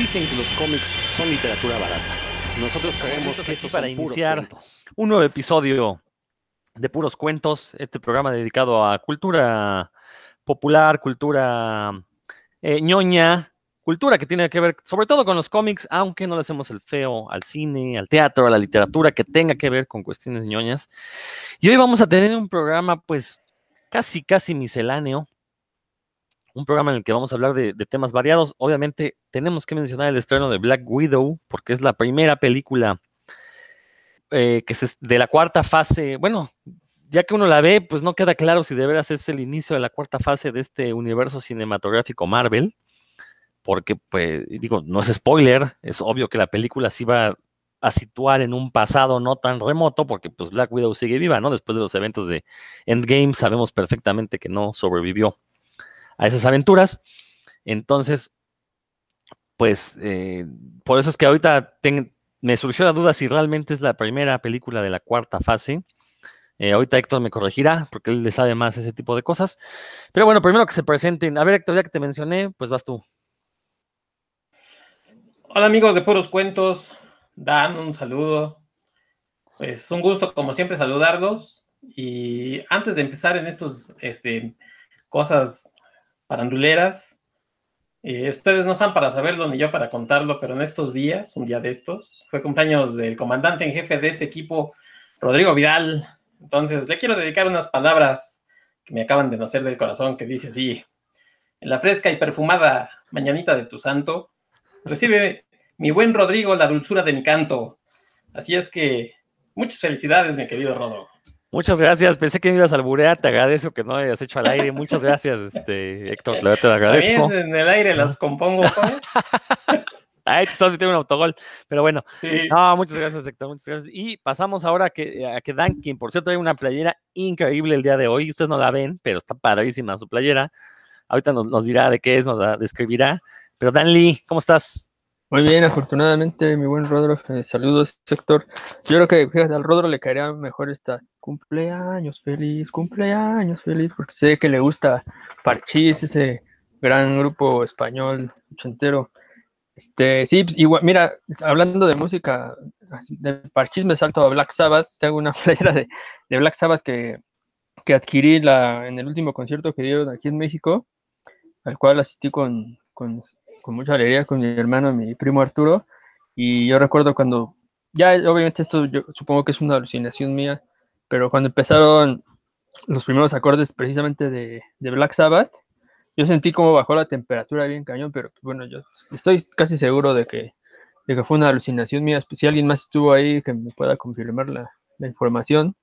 Dicen que los cómics son literatura barata. Nosotros creemos que eso para son puros iniciar cuentos. un nuevo episodio de Puros Cuentos, este programa dedicado a cultura popular, cultura eh, ñoña, cultura que tiene que ver sobre todo con los cómics, aunque no le hacemos el feo al cine, al teatro, a la literatura que tenga que ver con cuestiones ñoñas. Y hoy vamos a tener un programa pues casi, casi misceláneo, un programa en el que vamos a hablar de, temas variados. Obviamente tenemos que mencionar el estreno de Black Widow, porque es la primera película eh, que es de la cuarta fase, bueno, ya que uno la ve, pues no queda claro si de veras es el inicio de la cuarta fase de este universo cinematográfico Marvel, porque, pues, digo, no es spoiler, es obvio que la película se iba a situar en un pasado no tan remoto, porque pues Black Widow sigue viva, ¿no? Después de los eventos de Endgame sabemos perfectamente que no sobrevivió a esas aventuras. Entonces, pues, eh, por eso es que ahorita me surgió la duda si realmente es la primera película de la cuarta fase. Eh, ahorita Héctor me corregirá porque él le sabe más ese tipo de cosas. Pero bueno, primero que se presenten. A ver, Héctor, ya que te mencioné, pues vas tú. Hola amigos de Puros Cuentos, Dan, un saludo. Pues un gusto como siempre saludarlos. Y antes de empezar en estos este, cosas paranduleras, eh, ustedes no están para saberlo ni yo para contarlo, pero en estos días, un día de estos, fue cumpleaños del comandante en jefe de este equipo, Rodrigo Vidal. Entonces le quiero dedicar unas palabras que me acaban de nacer del corazón, que dice así, en la fresca y perfumada mañanita de tu santo, Recibe mi buen Rodrigo la dulzura de mi canto. Así es que muchas felicidades, mi querido Rodro. Muchas gracias. Pensé que me ibas a alburear. Te agradezco que no hayas hecho al aire. Muchas gracias, este, Héctor. La verdad te lo agradezco. También en el aire las compongo, ¿sabes? Ay, te estás metiendo un autogol. Pero bueno, Sí. No, muchas gracias, Héctor, muchas gracias. Y pasamos ahora a que, a que Dan, quien por cierto trae una playera increíble el día de hoy. Ustedes no la ven, pero está padrísima su playera. Ahorita nos, nos dirá de qué es, nos la describirá. Pero Dan Lee, ¿cómo estás? Muy bien, afortunadamente, mi buen Rodro. eh, saludos, sector. Yo creo que fíjate, al Rodro le caería mejor esta cumpleaños feliz, cumpleaños feliz, porque sé que le gusta Parchís, ese gran grupo español ochentero. Este, sí, pues, igual, mira, hablando de música, de Parchís me salto a Black Sabbath. Tengo una playera de, de Black Sabbath que, que adquirí la, en el último concierto que dieron aquí en México, al cual asistí con, con, con mucha alegría con mi hermano, mi primo Arturo. Y yo recuerdo cuando, ya obviamente esto yo supongo que es una alucinación mía, pero cuando empezaron los primeros acordes precisamente de, Black Sabbath, yo sentí como bajó la temperatura bien cañón, pero pues, bueno, yo estoy casi seguro de que, de que fue una alucinación mía. Si alguien más estuvo ahí que me pueda confirmar la, la información,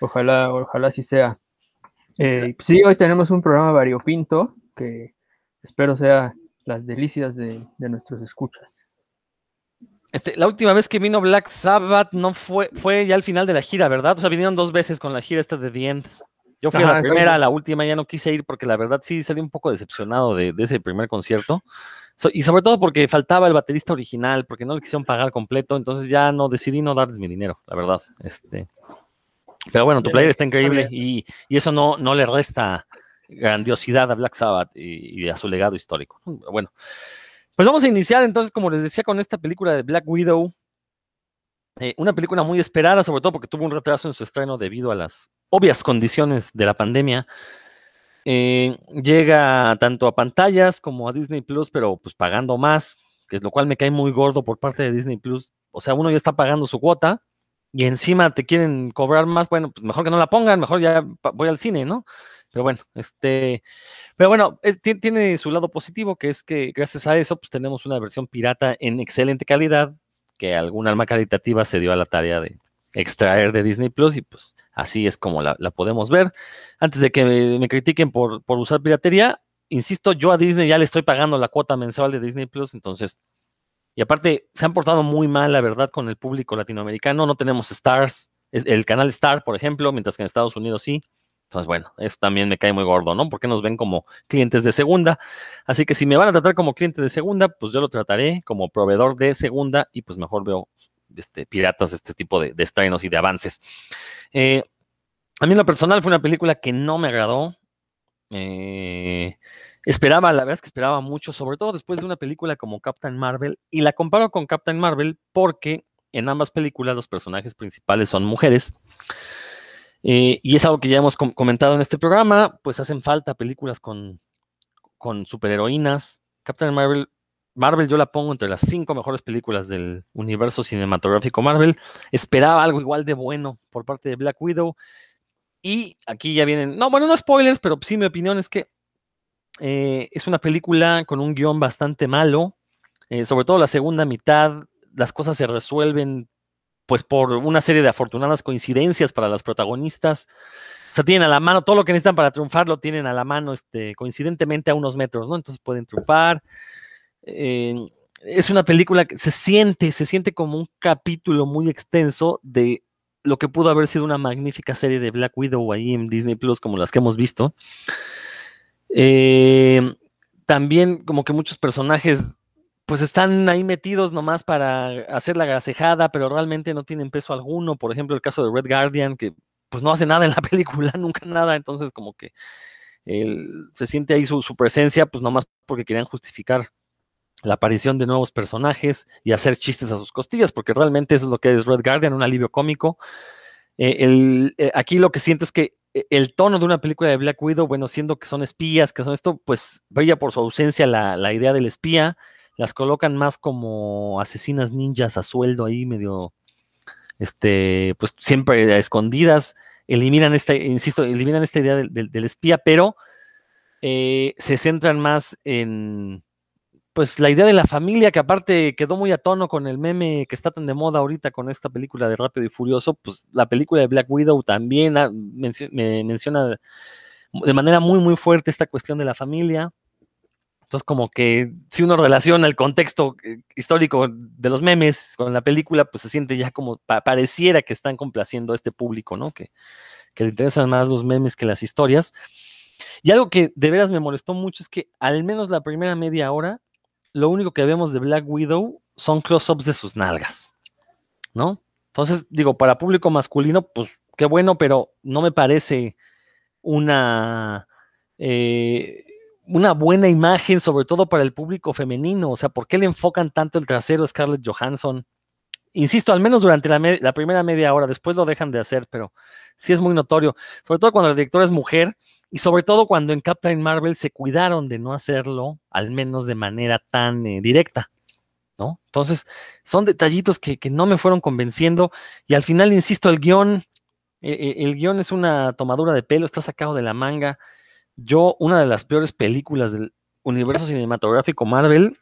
ojalá, ojalá así sea. Eh, sí, hoy tenemos un programa variopinto que espero sea las delicias de, de nuestros escuchas. Este, la última vez que vino Black Sabbath no fue, fue ya al final de la gira, ¿verdad? O sea, vinieron dos veces con la gira esta de The End. Yo fui a la primera, a la última ya no quise ir porque la verdad sí salí un poco decepcionado de, de ese primer concierto. So- y sobre todo porque faltaba el baterista original, porque no le quisieron pagar completo, entonces ya no decidí no darles mi dinero, la verdad. Este, pero bueno, tu player está increíble y, y eso no, no le resta grandiosidad a Black Sabbath y, y a su legado histórico. Bueno, pues vamos a iniciar entonces, como les decía, con esta película de Black Widow. Eh, una película muy esperada, sobre todo porque tuvo un retraso en su estreno debido a las obvias condiciones de la pandemia. Eh, llega tanto a pantallas como a Disney Plus, pero pues pagando más, que es lo cual me cae muy gordo por parte de Disney Plus. O sea, uno ya está pagando su cuota y encima te quieren cobrar más. Bueno, pues mejor que no la pongan, mejor ya voy al cine, ¿no? Pero bueno, este, pero bueno, ti- tiene su lado positivo, que es que gracias a eso, pues tenemos una versión pirata en excelente calidad, que algún alma caritativa se dio a la tarea de extraer de Disney Plus y pues así es como la, podemos ver. Antes de que me, me critiquen por, por usar piratería, insisto, yo a Disney ya le estoy pagando la cuota mensual de Disney Plus, entonces, y aparte se han portado muy mal, la verdad, con el público latinoamericano, no tenemos Stars, el canal Star, por ejemplo, mientras que en Estados Unidos sí. Entonces, bueno, eso también me cae muy gordo, ¿no? Porque nos ven como clientes de segunda. Así que si me van a tratar como cliente de segunda, pues yo lo trataré como proveedor de segunda y pues mejor veo este, piratas, este tipo de, de estrenos y de avances. Eh, a mí en lo personal fue una película que no me agradó. Eh, esperaba, la verdad es que esperaba mucho, sobre todo después de una película como Captain Marvel, y la comparo con Captain Marvel porque en ambas películas los personajes principales son mujeres. Eh, y es algo que ya hemos comentado en este programa, pues hacen falta películas con, con superheroínas. Captain Marvel, Marvel yo la pongo entre las cinco mejores películas del universo cinematográfico Marvel. Esperaba algo igual de bueno por parte de Black Widow. Y aquí ya vienen, no, bueno, no spoilers, pero sí mi opinión es que eh, es una película con un guion bastante malo. Eh, sobre todo la segunda mitad, las cosas se resuelven pues por una serie de afortunadas coincidencias para las protagonistas. O sea, tienen a la mano todo lo que necesitan para triunfar, lo tienen a la mano este, coincidentemente a unos metros, ¿no? Entonces pueden triunfar. Eh, es una película que se siente, se siente como un capítulo muy extenso de lo que pudo haber sido una magnífica serie de Black Widow ahí en Disney Plus, como las que hemos visto. Eh, también como que muchos personajes pues están ahí metidos nomás para hacer la grasejada, pero realmente no tienen peso alguno. Por ejemplo, el caso de Red Guardian, que pues no hace nada en la película, nunca nada, entonces como que se siente ahí su, presencia, pues nomás porque querían justificar la aparición de nuevos personajes y hacer chistes a sus costillas, porque realmente eso es lo que es Red Guardian, un alivio cómico. Eh, eh, aquí lo que siento es que eh, el tono de una película de Black Widow, bueno, siendo que son espías, que son esto, pues brilla por su ausencia la, la idea del espía, las colocan más como asesinas ninjas a sueldo ahí, medio, este, pues siempre a escondidas, eliminan esta, insisto, eliminan esta idea del, espía, pero eh, se centran más en, pues la idea de la familia, que aparte quedó muy a tono con el meme que está tan de moda ahorita con esta película de Rápido y Furioso, pues la película de Black Widow también me menciona de manera muy, muy fuerte esta cuestión de la familia. Entonces, como que si uno relaciona el contexto eh, histórico de los memes con la película, pues se siente ya como pareciera que están complaciendo a este público, ¿no? Que, que le interesan más los memes que las historias. Y algo que de veras me molestó mucho es que al menos la primera media hora, lo único que vemos de Black Widow son close-ups de sus nalgas, ¿no? Entonces, digo, para público masculino, pues qué bueno, pero no me parece una... Eh, una buena imagen, sobre todo para el público femenino. O sea, ¿por qué le enfocan tanto el trasero a Scarlett Johansson? Insisto, al menos durante la, primera media hora, después lo dejan de hacer, pero sí es muy notorio, sobre todo cuando la directora es mujer y sobre todo cuando en Captain Marvel se cuidaron de no hacerlo, al menos de manera tan eh, directa. ¿no? Entonces, son detallitos que, no me fueron convenciendo y al final, insisto, el guion, e, e, el guion es una tomadura de pelo, está sacado de la manga yo, una de las peores películas del universo cinematográfico Marvel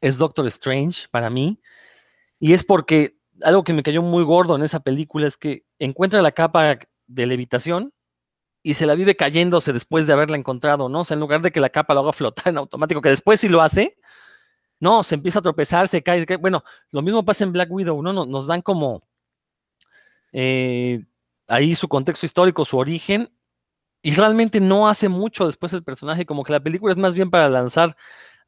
es Doctor Strange para mí. Y es porque algo que me cayó muy gordo en esa película es que encuentra la capa de levitación y se la vive cayéndose después de haberla encontrado, ¿no? O sea, en lugar de que la capa lo haga flotar en automático, que después sí lo hace, no, se empieza a tropezar, se cae, Bueno, lo mismo pasa en Black Widow, ¿no? Nos, dan como eh, ahí su contexto histórico, su origen, y realmente no hace mucho después el personaje, como que la película es más bien para lanzar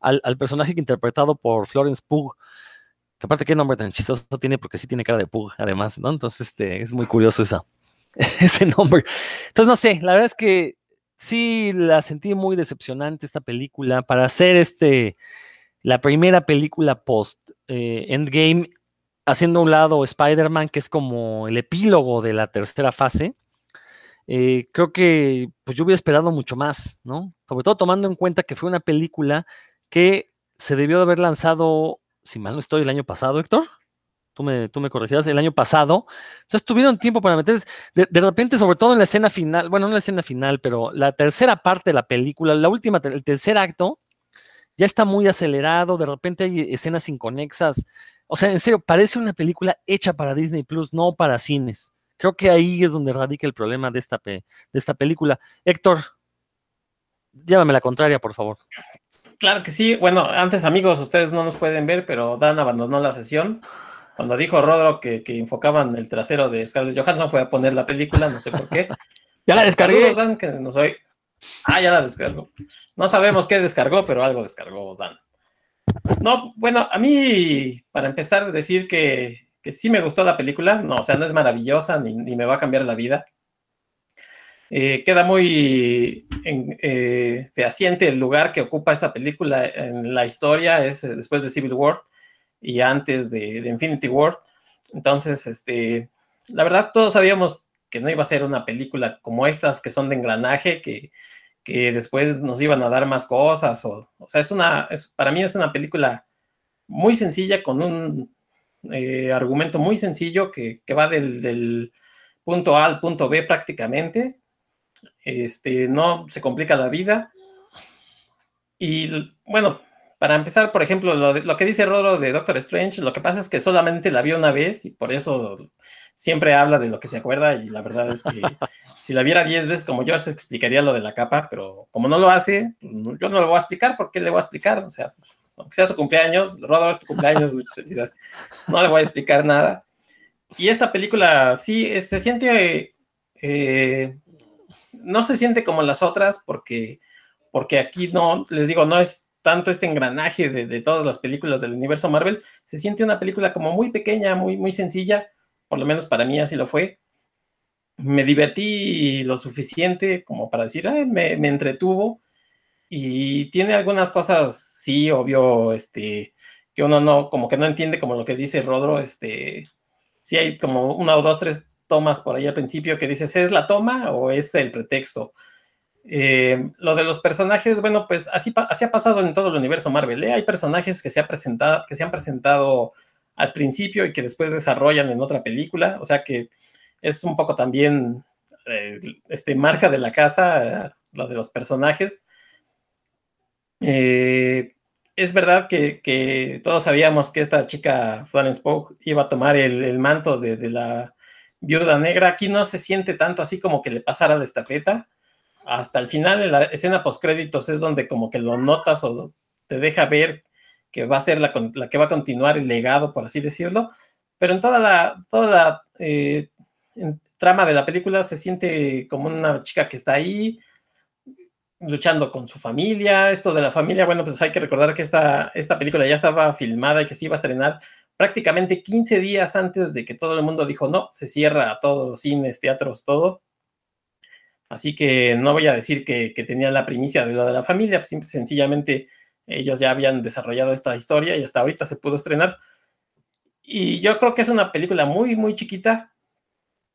al, personaje interpretado por Florence Pugh, que aparte qué nombre tan chistoso tiene, porque sí tiene cara de Pugh, además, ¿no? Entonces, este, es muy curioso esa, ese nombre. Entonces, no sé, la verdad es que sí la sentí muy decepcionante esta película. Para hacer este, la primera película post eh, Endgame, haciendo a un lado Spider-Man, que es como el epílogo de la tercera fase, eh, creo que pues yo hubiera esperado mucho más, ¿no? Sobre todo tomando en cuenta que fue una película que se debió de haber lanzado, si mal no estoy, el año pasado, Héctor. Tú me, tú me corregirás, el año pasado. Entonces tuvieron tiempo para meterse. De, de, repente, sobre todo en la escena final, bueno, no en la escena final, pero la tercera parte de la película, la última, el tercer acto, ya está muy acelerado. De repente hay escenas inconexas. O sea, en serio, parece una película hecha para Disney Plus, no para cines. Creo que ahí es donde radica el problema de esta, de esta película. Héctor, llévame la contraria, por favor. Claro que sí. Bueno, antes, amigos, ustedes no nos pueden ver, pero Dan abandonó la sesión. Cuando dijo Rodro que, que enfocaban el trasero de Scarlett Johansson, fue a poner la película, no sé por qué. ya la descargué. Dan, que no soy... Ah, ya la descargó. No sabemos qué descargó, pero algo descargó Dan. No, bueno, a mí, para empezar, decir que que sí me gustó la película, no, o sea, no es maravillosa ni, me va a cambiar la vida. eh, queda muy en, eh, fehaciente el lugar que ocupa esta película en la historia, es eh, después de Civil War y antes de, de, Infinity War. Entonces, este, la verdad, todos sabíamos que no iba a ser una película como estas que son de engranaje, que, que después nos iban a dar más cosas. O, o sea, es una, es, para mí es una película muy sencilla, con un eh, argumento muy sencillo que, que va del, del, punto A al punto B prácticamente. Este, no se complica la vida. Y bueno, para empezar, por ejemplo, lo, de, lo, que dice Roro de Doctor Strange, lo que pasa es que solamente la vio una vez y por eso siempre habla de lo que se acuerda y la verdad es que si la viera 10 veces como yo, se explicaría lo de la capa, pero como no lo hace, pues, yo no lo voy a explicar, ¿por qué le voy a explicar? O sea, aunque sea su cumpleaños, Rodolfo es tu cumpleaños, muchas felicidades. No le voy a explicar nada. Y esta película sí se siente, eh, no se siente como las otras porque, porque aquí no, les digo, no es tanto este engranaje de, de, todas las películas del universo Marvel, se siente una película como muy pequeña, muy, muy sencilla, por lo menos para mí así lo fue. Me divertí lo suficiente como para decir, me, me entretuvo y tiene algunas cosas sí, obvio, este, que uno no, como que no entiende como lo que dice Rodro, este, sí hay como una o dos, tres tomas por ahí al principio que dices, ¿es la toma o es el pretexto? Eh, lo de los personajes, bueno, pues así, así ha pasado en todo el universo Marvel. ¿eh? Hay personajes que se, ha presentado, que se han presentado al principio y que después desarrollan en otra película, o sea que es un poco también eh, este, marca de la casa, lo de los personajes. Eh, es verdad que, todos sabíamos que esta chica Florence Pugh iba a tomar el, manto de, de, la viuda negra. Aquí no se siente tanto así como que le pasara la estafeta. Hasta el final, en la escena postcréditos, es donde como que lo notas o te deja ver que va a ser la, que va a continuar el legado, por así decirlo. Pero en toda la, toda la eh, trama de la película se siente como una chica que está ahí, luchando con su familia. Esto de la familia, bueno, pues hay que recordar que esta, esta película ya estaba filmada y que se iba a estrenar prácticamente 15 días antes de que todo el mundo dijo no, se cierra a todos cines, teatros, todo. Así que no voy a decir que, que tenía la primicia de lo de la familia, pues sencillamente ellos ya habían desarrollado esta historia y hasta ahorita se pudo estrenar. Y yo creo que es una película muy, muy chiquita,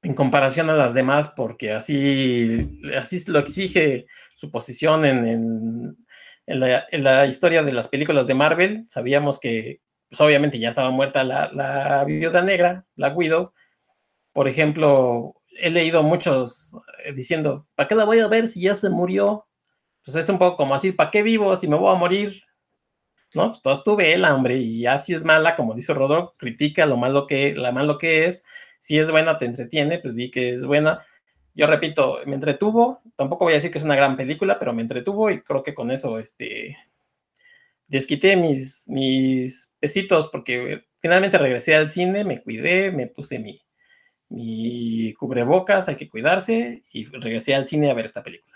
en comparación a las demás, porque así, así lo exige su posición en, en, en, la, historia de las películas de Marvel. Sabíamos que, pues obviamente ya estaba muerta la, la viuda negra, la Widow. Por ejemplo, he leído muchos eh, diciendo, ¿para qué la voy a ver si ya se murió? Pues es un poco como así, ¿para qué vivo si me voy a morir? No, pues todos tuve el hombre, y así es mala, como dice Rodolfo, critica lo malo que, la malo que es, si es buena, te entretiene, pues di que es buena. Yo repito, me entretuvo, tampoco voy a decir que es una gran película, pero me entretuvo y creo que con eso este, desquité mis, mis pesitos porque finalmente regresé al cine, me cuidé, me puse mi, mi cubrebocas, hay que cuidarse y regresé al cine a ver esta película.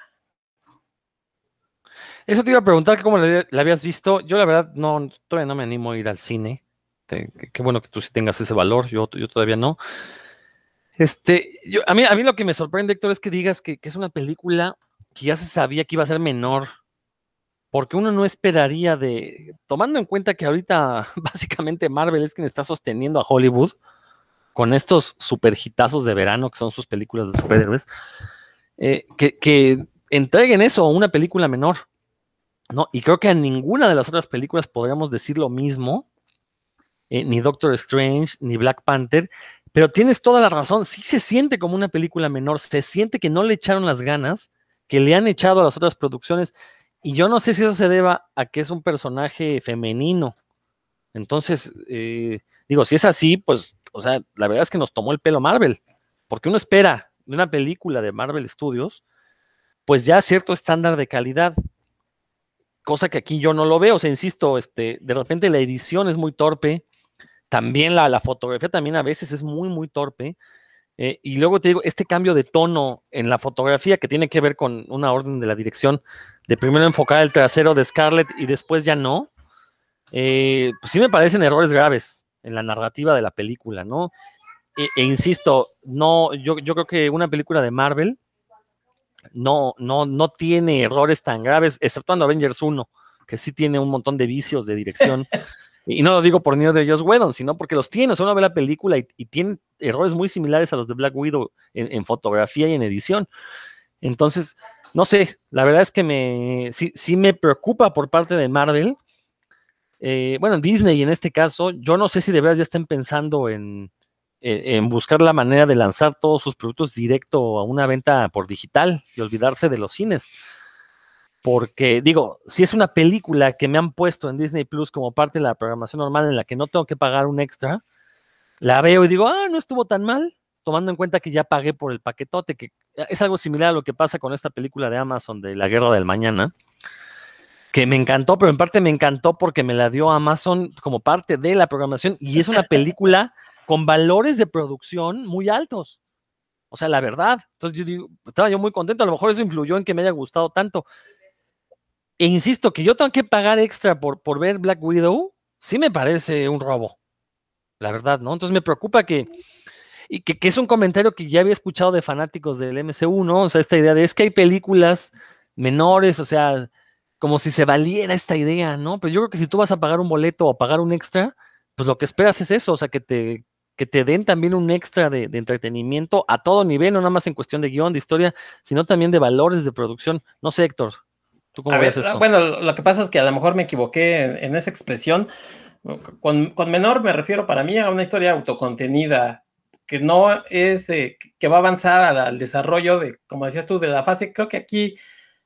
Eso te iba a preguntar cómo la, habías visto. Yo la verdad no, todavía no me animo a ir al cine. Qué bueno que tú sí tengas ese valor, yo, yo todavía no. Este, yo, a, mí, a mí lo que me sorprende, Héctor, es que digas que, es una película que ya se sabía que iba a ser menor, porque uno no esperaría de, tomando en cuenta que ahorita básicamente Marvel es quien está sosteniendo a Hollywood con estos superhitazos de verano que son sus películas de superhéroes, eh, que, que entreguen eso a una película menor. ¿no? Y creo que a ninguna de las otras películas podríamos decir lo mismo eh, ni Doctor Strange, ni Black Panther, pero tienes toda la razón, sí se siente como una película menor, se siente que no le echaron las ganas que le han echado a las otras producciones, y yo no sé si eso se deba a que es un personaje femenino. Entonces, eh, digo, si es así, pues, o sea, la verdad es que nos tomó el pelo Marvel, porque uno espera de una película de Marvel Studios, pues ya cierto estándar de calidad, cosa que aquí yo no lo veo, o sea, insisto, este, de repente la edición es muy torpe, también la, fotografía también a veces es muy, muy torpe. Eh, y luego te digo, este cambio de tono en la fotografía que tiene que ver con una orden de la dirección, de primero enfocar el trasero de Scarlett y después ya no, eh, pues sí me parecen errores graves en la narrativa de la película, ¿no? E, e insisto, no, yo, yo creo que una película de Marvel no, no, no tiene errores tan graves, exceptuando Avengers 1, que sí tiene un montón de vicios de dirección. y no lo digo por miedo de Joss Whedon, sino porque los tiene. O sea, uno ve la película y, tiene errores muy similares a los de Black Widow en, en, fotografía y en edición. Entonces, no sé, la verdad es que me, sí, sí me preocupa por parte de Marvel. Eh, bueno, Disney en este caso, yo no sé si de verdad ya estén pensando en, en buscar la manera de lanzar todos sus productos directo a una venta por digital y olvidarse de los cines. Porque digo, si es una película que me han puesto en Disney Plus como parte de la programación normal en la que no tengo que pagar un extra, la veo y digo, ah, no estuvo tan mal, tomando en cuenta que ya pagué por el paquetote, que es algo similar a lo que pasa con esta película de Amazon de La Guerra del Mañana, que me encantó, pero en parte me encantó porque me la dio Amazon como parte de la programación y es una película con valores de producción muy altos. O sea, la verdad. Entonces yo digo, estaba yo muy contento. A lo mejor eso influyó en que me haya gustado tanto. E insisto, que yo tengo que pagar extra por, por ver Black Widow, sí me parece un robo. La verdad, ¿no? Entonces me preocupa que, y que, es un comentario que ya había escuchado de fanáticos del MCU, ¿no? O sea, esta idea de es que hay películas menores, o sea, como si se valiera esta idea, ¿no? Pero yo creo que si tú vas a pagar un boleto o pagar un extra, pues lo que esperas es eso, o sea, que te, que te den también un extra de, de, entretenimiento a todo nivel, no nada más en cuestión de guion, de historia, sino también de valores de producción. No sé, Héctor, ¿tú cómo a ves ver, esto? Bueno, lo que pasa es que a lo mejor me equivoqué en, en esa expresión. Con, con, menor me refiero para mí a una historia autocontenida, que no es, eh, que va a avanzar al, al, desarrollo de, como decías tú, de la fase. Creo que aquí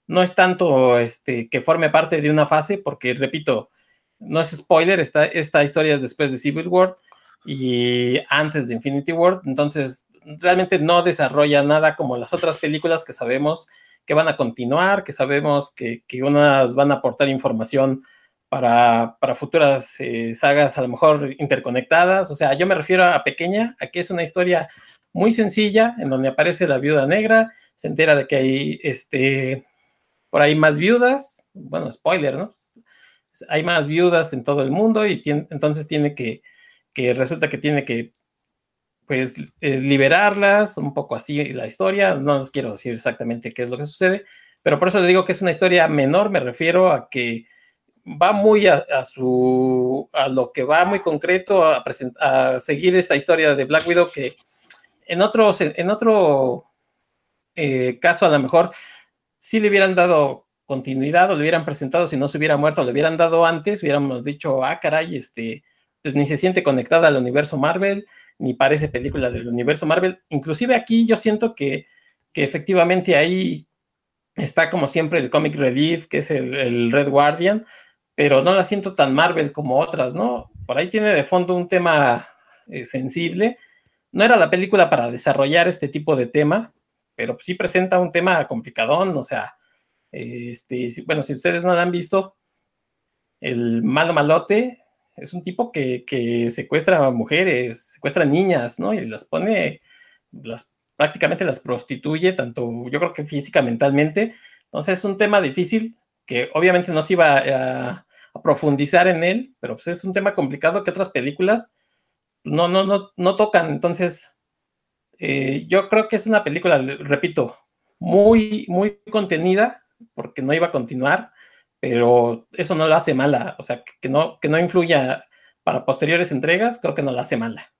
no es tanto este, que forme parte de una fase, porque repito, no es spoiler, esta, esta historia es después de Civil War y antes de Infinity War, entonces realmente no desarrolla nada como las otras películas que sabemos que van a continuar, que sabemos que, que unas van a aportar información para, para futuras eh, sagas a lo mejor interconectadas, o sea, yo me refiero a pequeña, a que es una historia muy sencilla, en donde aparece la viuda negra, se entera de que hay este, por ahí más viudas, bueno, spoiler, ¿no? Hay más viudas en todo el mundo y tiene, entonces tiene que, que resulta que tiene que pues eh, liberarlas, un poco así la historia, no les quiero decir exactamente qué es lo que sucede, pero por eso le digo que es una historia menor, me refiero a que va muy a, su, a lo que va muy concreto, a, a, seguir esta historia de Black Widow que en, otros, en otro eh, caso a lo mejor sí le hubieran dado continuidad o le hubieran presentado si no se hubiera muerto, le hubieran dado antes, hubiéramos dicho, ah, caray, este, pues ni se siente conectada al universo Marvel, ni parece película del universo Marvel. Inclusive aquí yo siento que, que efectivamente ahí está como siempre el comic relief, que es el, Red Guardian, pero no la siento tan Marvel como otras, ¿no? Por ahí tiene de fondo un tema eh, sensible. No era la película para desarrollar este tipo de tema, pero sí presenta un tema complicadón, o sea, este, bueno, si ustedes no la han visto, el malo malote es un tipo que, que, secuestra a mujeres, secuestra a niñas, ¿no? Y las pone, las, prácticamente las prostituye, tanto yo creo que física, mentalmente. Entonces es un tema difícil que obviamente no se iba a, a profundizar en él, pero pues es un tema complicado que otras películas no, no, no, no tocan. Entonces, eh, yo creo que es una película, repito, muy, muy contenida, porque no iba a continuar, pero eso no la hace mala, o sea, que no, que no influya para posteriores entregas, creo que no la hace mala.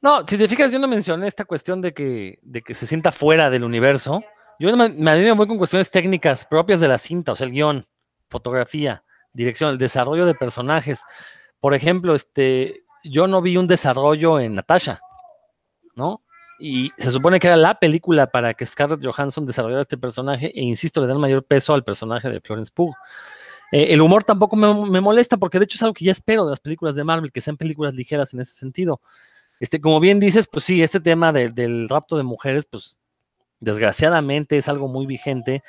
No, si te fijas, yo no mencioné esta cuestión de que, de que se sienta fuera del universo. Yo me, me voy con cuestiones técnicas propias de la cinta, o sea, el guion, fotografía, dirección, el desarrollo de personajes. Por ejemplo, este, yo no vi un desarrollo en Natasha, ¿no? Y se supone que era la película para que Scarlett Johansson desarrollara este personaje, e insisto, le dan mayor peso al personaje de Florence Pugh. Eh, el humor tampoco me, molesta, porque de hecho es algo que ya espero de las películas de Marvel, que sean películas ligeras en ese sentido. Este, como bien dices, pues sí, este tema de, del rapto de mujeres, pues desgraciadamente es algo muy vigente.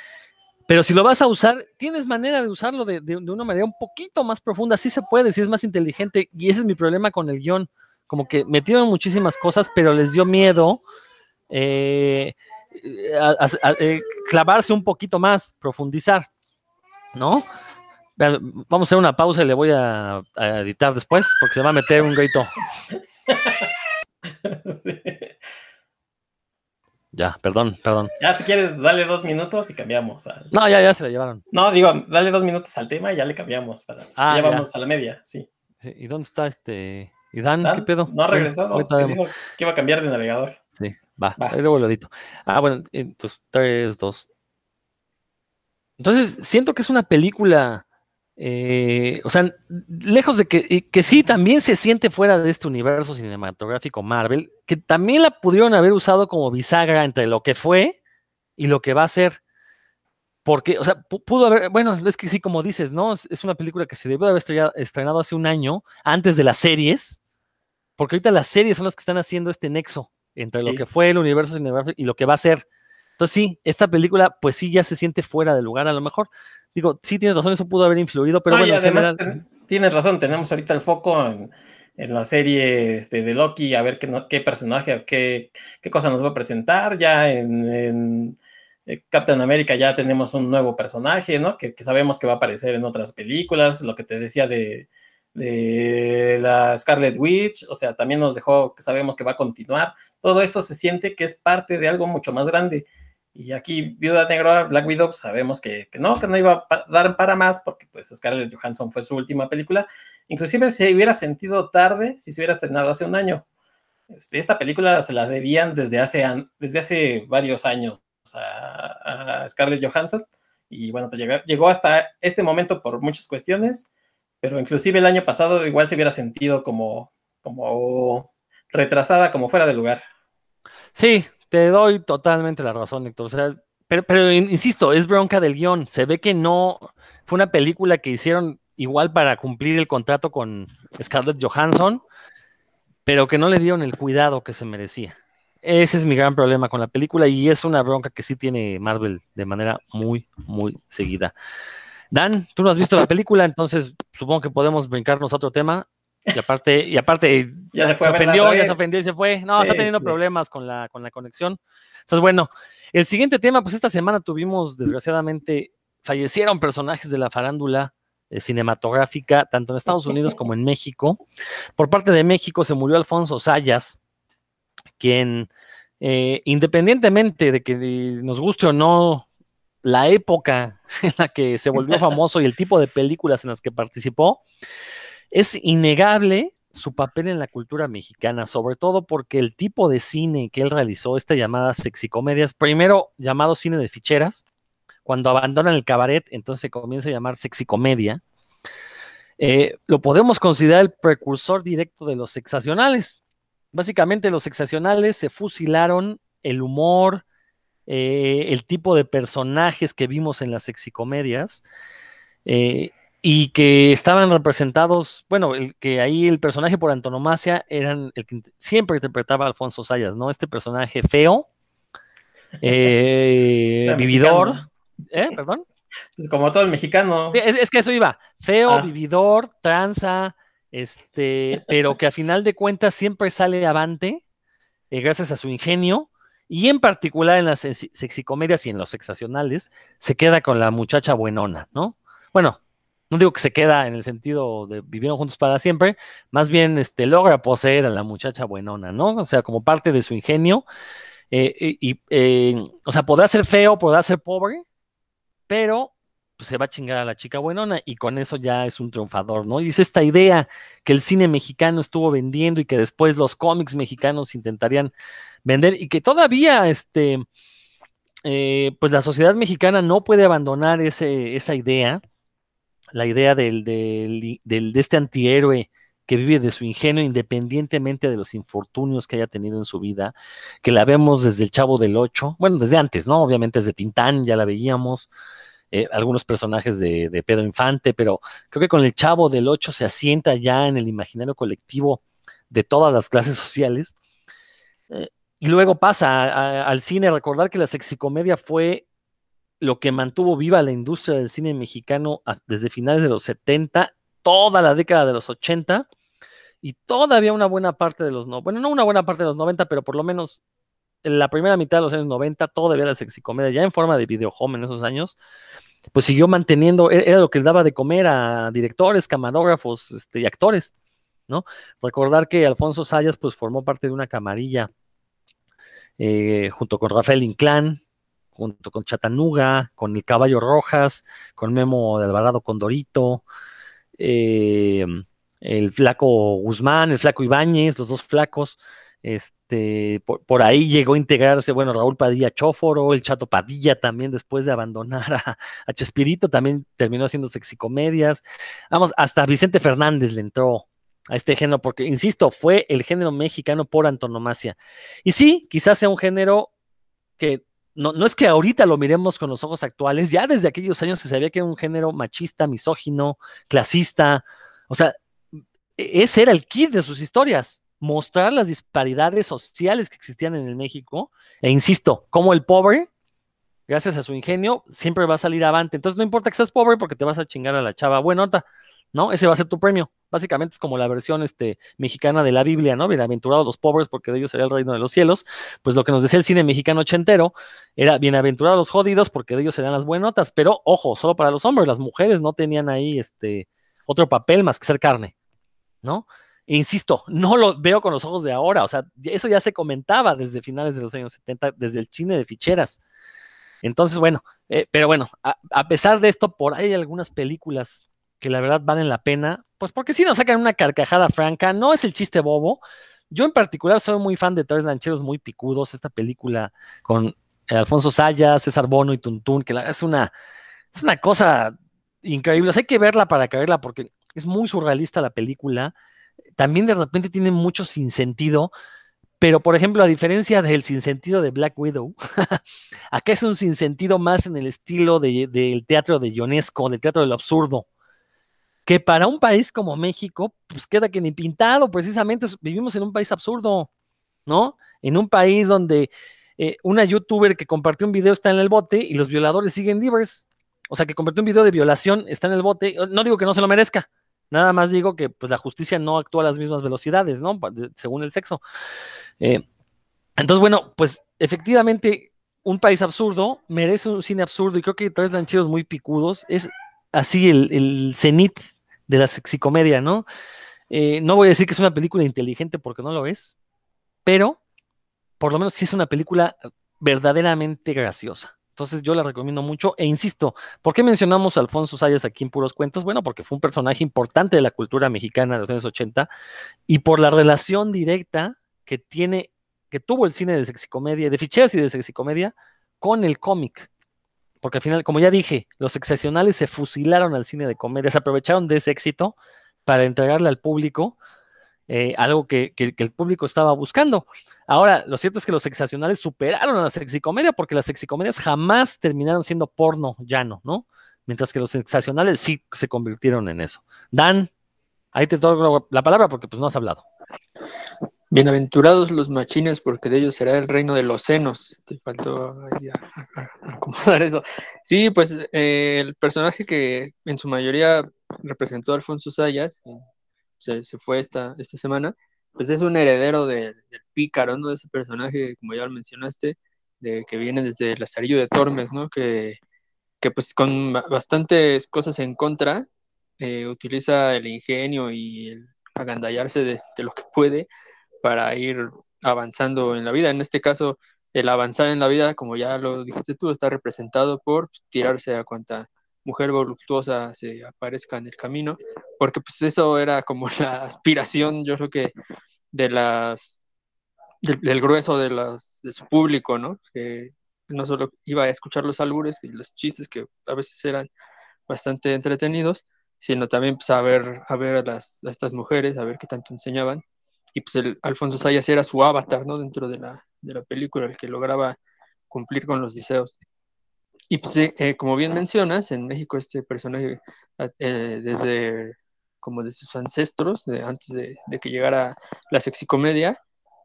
Pero si lo vas a usar, tienes manera de usarlo de, de, de, una manera un poquito más profunda. Sí se puede, sí es más inteligente. Y ese es mi problema con el guion. Como que metieron muchísimas cosas, pero les dio miedo eh, a, a, a, eh, clavarse un poquito más, profundizar. ¿No? Vamos a hacer una pausa y le voy a, editar después, porque se va a meter un grito. Sí. Ya, perdón, perdón. Ya, si quieres, dale dos minutos y cambiamos. al- No, ya, ya se la llevaron. No, digo, dale dos minutos al tema y ya le cambiamos. Para... Ah, ya ya. vamos a la media. Sí, ¿Y dónde está este? ¿Y Dan? Dan, ¿Qué pedo? No ha Bueno, regresado. ahorita te que iba a cambiar de navegador. Sí, va, Va. ahí luego lo edito. Ah, bueno, entonces, tres, dos. Entonces, siento que es una película, eh, o sea, lejos de que, que sí, también se siente fuera de este universo cinematográfico Marvel, que también la pudieron haber usado como bisagra entre lo que fue y lo que va a ser. Porque, o sea, pu- pudo haber, bueno, es que sí, como dices, ¿no? Es, una película que se debió de haber estrenado hace un año, antes de las series, porque ahorita las series son las que están haciendo este nexo entre lo Sí. que fue el universo cinematográfico y lo que va a ser. Entonces, sí, esta película, pues sí, ya se siente fuera de lugar, a lo mejor. Digo, sí tienes razón, eso pudo haber influido, pero No, bueno, en además general, tienes razón, tenemos ahorita el foco en, en la serie este, de Loki, a ver qué, no- qué personaje, qué, qué cosa nos va a presentar. Ya en, en, eh, Captain America ya tenemos un nuevo personaje, ¿no? Que, que sabemos que va a aparecer en otras películas, lo que te decía de, de la Scarlet Witch, o sea, también nos dejó que sabemos que va a continuar. Todo esto se siente que es parte de algo mucho más grande. Y aquí Viuda Negra, Black Widow, pues, sabemos que, que no, que no iba a dar para más porque pues Scarlett Johansson fue su última película. Inclusive se hubiera sentido tarde si se hubiera estrenado hace un año. Este, esta película se la debían desde hace, desde hace varios años a, a Scarlett Johansson. Y bueno, pues llegó, llegó hasta este momento por muchas cuestiones, pero inclusive el año pasado igual se hubiera sentido como, como retrasada, como fuera de lugar. sí, te doy totalmente la razón, Héctor. O sea, pero, pero in- insisto, es bronca del guion. Se ve que no fue una película que hicieron igual para cumplir el contrato con Scarlett Johansson, pero que no le dieron el cuidado que se merecía. Ese es mi gran problema con la película y es una bronca que sí tiene Marvel de manera muy, muy seguida. Dan, tú no has visto la película, entonces supongo que podemos brincarnos a otro tema. Y aparte, y aparte Ya se fue ofendió, ya se ofendió y se fue. No, está teniendo sí. problemas con la, con la conexión. Entonces, bueno, el siguiente tema, pues esta semana tuvimos, desgraciadamente, fallecieron personajes de la farándula eh, cinematográfica, tanto en Estados Unidos como en México. Por parte de México se murió Alfonso Sayas, quien, eh, independientemente de que nos guste o no la época en la que se volvió famoso y el tipo de películas en las que participó, es innegable su papel en la cultura mexicana, sobre todo porque el tipo de cine que él realizó, esta llamada sexicomedias, primero llamado cine de ficheras, cuando abandonan el cabaret, entonces se comienza a llamar sexicomedia, eh, lo podemos considerar el precursor directo de los sexacionales. Básicamente los sexacionales se fusilaron el humor, eh, el tipo de personajes que vimos en las sexicomedias, eh, y que estaban representados, bueno, el que ahí el personaje por antonomasia eran el que siempre interpretaba a Alfonso Sayas, ¿no? Este personaje feo, eh, O sea, vividor, mexicano. ¿eh? Perdón. Pues como todo el mexicano. Es que eso iba, feo, Ah. vividor, tranza, este, pero que a final de cuentas siempre sale avante, eh, gracias a su ingenio, y en particular en las sexi- sexicomedias y en los sexacionales, se queda con la muchacha buenona, ¿no? Bueno, no digo que se queda en el sentido de vivieron juntos para siempre, más bien este, logra poseer a la muchacha buenona, ¿no? O sea, como parte de su ingenio, eh, y, eh, o sea, podrá ser feo, podrá ser pobre, pero pues, se va a chingar a la chica buenona y con eso ya es un triunfador, ¿no? Y es esta idea que el cine mexicano estuvo vendiendo y que después los cómics mexicanos intentarían vender y que todavía, este, eh, pues la sociedad mexicana no puede abandonar ese, esa idea, la idea del, del- de este antihéroe que vive de su ingenio independientemente de los infortunios que haya tenido en su vida, que la vemos desde el Chavo del Ocho, bueno, desde antes, ¿no? Obviamente desde Tintán ya la veíamos, eh, algunos personajes de, de Pedro Infante, pero creo que con el Chavo del Ocho se asienta ya en el imaginario colectivo de todas las clases sociales. Eh, y luego pasa al cine, recordar que la sexicomedia fue lo que mantuvo viva la industria del cine mexicano desde finales de los 70, toda la década de los 80 y todavía una buena parte de los no, bueno, no una buena parte de los 90, pero por lo menos en la primera mitad de los años 90, todavía la sexicomedia, ya en forma de videohome en esos años, pues siguió manteniendo, e- era lo que daba de comer a directores, camarógrafos este, y actores, ¿no? Recordar que Alfonso Sayas pues formó parte de una camarilla eh, junto con Rafael Inclán, junto con Chatanuga, con el Caballo Rojas, con Memo de Alvarado Condorito, eh, el Flaco Guzmán, el Flaco Ibáñez, los dos flacos. Este, por, ahí llegó a integrarse, bueno, Raúl Padilla Chóforo, el Chato Padilla también, después de abandonar a, a Chespirito, también terminó haciendo sexicomedias. Vamos, hasta Vicente Fernández le entró a este género, porque, insisto, fue el género mexicano por antonomasia. Y sí, quizás sea un género que no, no es que ahorita lo miremos con los ojos actuales, ya desde aquellos años se sabía que era un género machista, misógino, clasista, o sea, e-, ese era el kit de sus historias mostrar las disparidades sociales que existían en el México. E insisto, como el pobre, gracias a su ingenio, siempre va a salir avante. Entonces no importa que seas pobre porque te vas a chingar a la chava buenota, ¿no? Ese va a ser tu premio. Básicamente es como la versión este, mexicana de la Biblia, ¿no? Bienaventurados los pobres porque de ellos sería el reino de los cielos. Pues lo que nos decía el cine mexicano ochentero era bienaventurados los jodidos porque de ellos serían las buenotas. Pero ojo, solo para los hombres, las mujeres no tenían ahí este, otro papel más que ser carne, ¿no? insisto, no lo veo con los ojos de ahora, o sea, eso ya se comentaba desde finales de los años 70, desde el cine de ficheras. Entonces, bueno, eh, pero bueno, a, pesar de esto, por ahí hay algunas películas que la verdad valen la pena, pues porque si nos sacan una carcajada franca, no es el chiste bobo. Yo en particular soy muy fan de Tres Lancheros Muy Picudos, esta película con Alfonso Sayas, César Bono y Tuntún, que es una, es una cosa increíble. O sea, hay que verla para caerla porque es muy surrealista la película también de repente tiene mucho sinsentido, pero por ejemplo, a diferencia del sinsentido de Black Widow, acá es un sinsentido más en el estilo del teatro de Ionesco, del teatro del absurdo, que para un país como México, pues queda que ni pintado, precisamente vivimos en un país absurdo, ¿no? En un país donde eh, una youtuber que compartió un video está en el bote y los violadores siguen libres. O sea, que compartió un video de violación, está en el bote. No digo que no se lo merezca, Nada más digo que pues, la justicia no actúa a las mismas velocidades, ¿no? Según el sexo. Eh, entonces, bueno, pues efectivamente, un país absurdo merece un cine absurdo y creo que Tres Lancheros muy picudos es así el, el cenit de la sexicomedia, ¿no? Eh, no voy a decir que es una película inteligente porque no lo es, pero por lo menos sí es una película verdaderamente graciosa. Entonces yo la recomiendo mucho e insisto, ¿por qué mencionamos a Alfonso Sayas aquí en Puros Cuentos? Bueno, porque fue un personaje importante de la cultura mexicana de los años 80 y por la relación directa que tiene, que tuvo el cine de sexicomedia, de ficheras y de sexicomedia con el cómic. Porque al final, como ya dije, los excepcionales se fusilaron al cine de comedia, se aprovecharon de ese éxito para entregarle al público eh, algo que, el público estaba buscando. Ahora, lo cierto es que los sexacionales superaron a la sexicomedia porque las sexicomedias jamás terminaron siendo porno llano, ¿no? Mientras que los sexacionales sí se convirtieron en eso. Dan, ahí te doy la palabra porque pues no has hablado. Bienaventurados los machines, porque de ellos será el reino de los senos. Te faltó acomodar eso. Sí, pues eh, el personaje que en su mayoría representó Alfonso Sayas, se, fue esta, esta semana, pues es un heredero del pícaro, ¿no? De ese personaje, como ya lo mencionaste, de, que viene desde el Lazarillo de Tormes, ¿no? Que, que pues con bastantes cosas en contra, eh, utiliza el ingenio y el agandallarse de, de, lo que puede para ir avanzando en la vida. En este caso, el avanzar en la vida, como ya lo dijiste tú, está representado por tirarse a cuanta mujer voluptuosa se aparezca en el camino, porque pues eso era como la aspiración, yo creo que de las del, grueso de, los, de su público, ¿no? Que no solo iba a escuchar los albures y los chistes que a veces eran bastante entretenidos, sino también pues, a ver, a, ver a, las, a estas mujeres, a ver qué tanto enseñaban. Y pues el Alfonso Sayas era su avatar, ¿no? Dentro de la, de la película, el que lograba cumplir con los deseos. Y pues, eh, como bien mencionas, en México este personaje, eh, desde como de sus ancestros, antes de, que llegara la sexicomedia,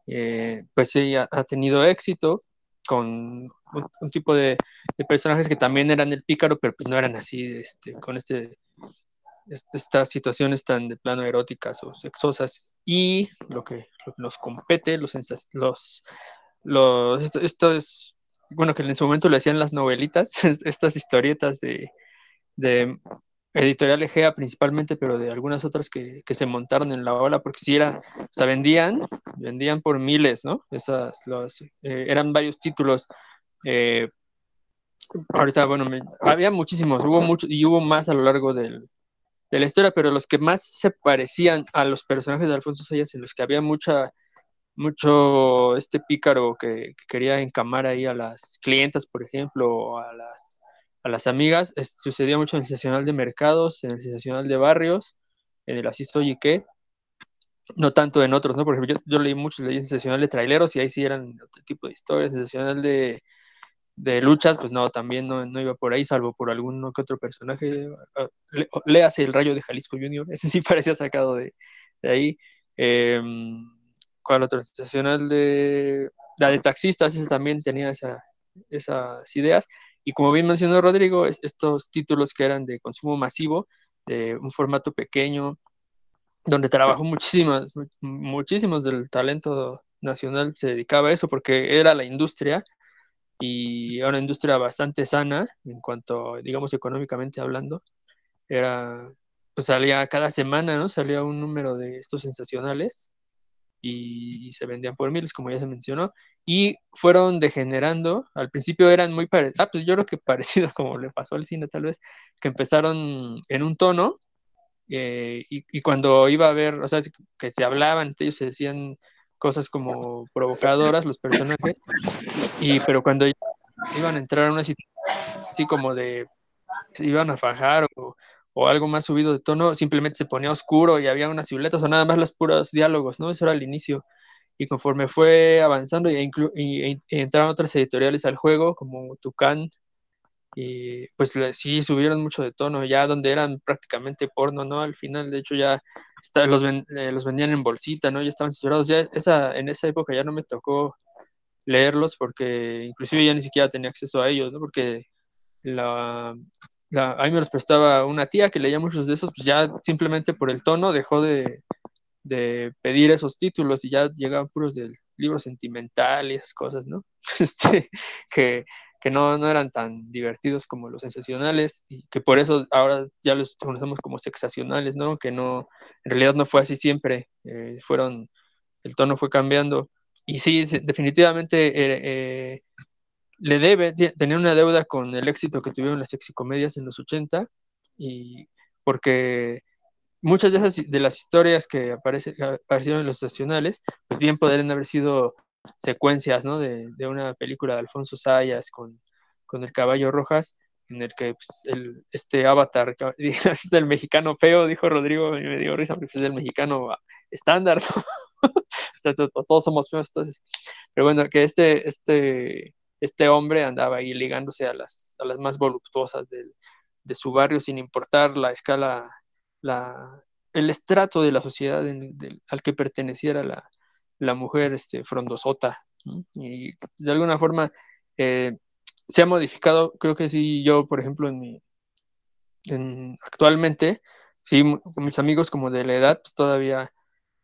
eh, pues sí ha, tenido éxito con un, tipo de, personajes que también eran el pícaro, pero pues no eran así, este, con este, estas situaciones tan de plano eróticas o sexosas. Y lo que, nos compete, los, los, esto, es bueno, que en su momento le hacían las novelitas, estas historietas de, Editorial Egea principalmente, pero de algunas otras que, se montaron en la ola, porque si eran, o sea, vendían, vendían por miles, ¿no? Esas, los, eh, eran varios títulos. Eh, ahorita, bueno, había muchísimos, hubo muchos y hubo más a lo largo del, de la historia, pero los que más se parecían a los personajes de Alfonso Sayas, en los que había mucha, mucho este pícaro que, que quería encamar ahí a las clientas, por ejemplo, o a las, a las amigas, es, sucedía mucho en el sensacional de mercados, en el sensacional de barrios, en el así soy y qué, no tanto en otros, ¿no? Por ejemplo, yo, yo leí muchos, leí sensacional de traileros y ahí sí eran otro tipo de historias, sensacional de de luchas, pues no, también no, no, iba por ahí, salvo por alguno que otro personaje. Ah, le, léase el Rayo de Jalisco Junior, ese sí parecía sacado de, de ahí. Eh, ¿Cuál otro? Sensacional de. La de taxistas, ese también tenía esa, esas ideas. Y como bien mencionó Rodrigo, es, estos títulos que eran de consumo masivo, de un formato pequeño, donde trabajó muchísimas, muchísimos del talento nacional se dedicaba a eso, porque era la industria y era una industria bastante sana en cuanto, digamos, económicamente hablando. Era, pues salía cada semana, ¿no? Salía un número de estos sensacionales y, se vendían por miles, como ya se mencionó, y fueron degenerando. Al principio eran muy parecidos, ah, pues yo creo que parecidos como le pasó al cine tal vez, que empezaron en un tono eh, y, y, cuando iba a ver, o sea, que se hablaban, ellos se decían cosas como provocadoras los personajes, y pero cuando iban a entrar a una situación así como de se iban a fajar o, o, algo más subido de tono, simplemente se ponía oscuro y había unas siluetas o nada más los puros diálogos, ¿no? Eso era el inicio. Y conforme fue avanzando y entraron otras editoriales al juego, como Tucán, y pues sí subieron mucho de tono, ya donde eran prácticamente porno, ¿no? Al final, de hecho, ya los, eh, los vendían en bolsita, ¿no? Ya estaban censurados, ya esa, en esa época ya no me tocó leerlos porque inclusive ya ni siquiera tenía acceso a ellos, ¿no? Porque la, la, a mí me los prestaba una tía que leía muchos de esos, pues ya simplemente por el tono dejó de, de pedir esos títulos y ya llegaban puros de libros sentimentales, cosas, ¿no? Este, que que no, no, eran tan divertidos como los sensacionales y que por eso ahora ya los conocemos como sexacionales, ¿no? Que no, en realidad no fue así siempre, eh, fueron, el tono fue cambiando y sí, definitivamente eh, eh, le debe, tenía una deuda con el éxito que tuvieron las sexicomedias en los 80 y porque muchas de, esas, de las historias que aparece, aparecieron en los estacionales, pues bien podrían haber sido secuencias, ¿no? De, de, una película de Alfonso Sayas con, con el caballo Rojas, en el que pues, el, este avatar es del mexicano feo, dijo Rodrigo, y me dio risa porque es del mexicano estándar, todos somos feos, entonces. Pero bueno, que este, este, este hombre andaba ahí ligándose a las, a las más voluptuosas del, de su barrio sin importar la escala, la, el estrato de la sociedad al que perteneciera la, la mujer este, frondosota. Y de alguna forma eh, se ha modificado, creo que sí, yo, por ejemplo, en mi, en, actualmente, sí, con mis amigos como de la edad, pues todavía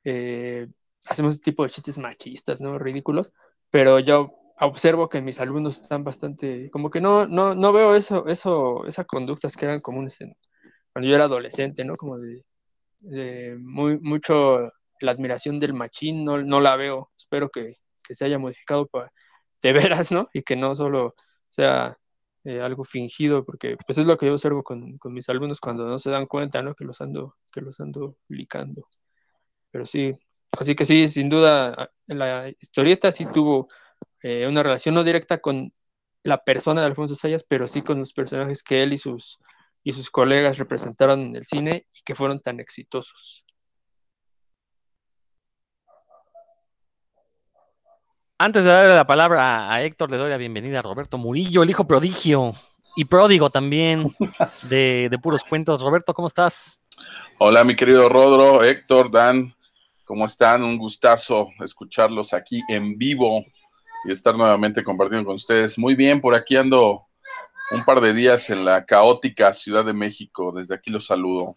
eh, hacemos este tipo de chistes machistas, ¿no? Ridículos, pero yo observo que mis alumnos están bastante, como que no, no, no veo eso, eso, esas conductas que eran comunes cuando yo era adolescente, ¿no? Como de, de muy, mucho la admiración del machín no, no la veo. Espero que, que se haya modificado para, de veras, ¿no? Y que no solo sea eh, algo fingido, porque pues es lo que yo observo con, con, mis alumnos cuando no se dan cuenta, ¿no? Que los ando, que los ando licando. Pero sí, así que sí, sin duda, la historieta sí tuvo eh, una relación no directa con la persona de Alfonso Sayas, pero sí con los personajes que él y sus, y sus colegas representaron en el cine y que fueron tan exitosos. Antes de darle la palabra a Héctor, le doy la bienvenida a Roberto Murillo, el hijo prodigio y pródigo también de, de, puros cuentos. Roberto, ¿cómo estás? Hola, mi querido Rodro, Héctor, Dan, ¿cómo están? Un gustazo escucharlos aquí en vivo y estar nuevamente compartiendo con ustedes. Muy bien, por aquí ando un par de días en la caótica Ciudad de México. Desde aquí los saludo.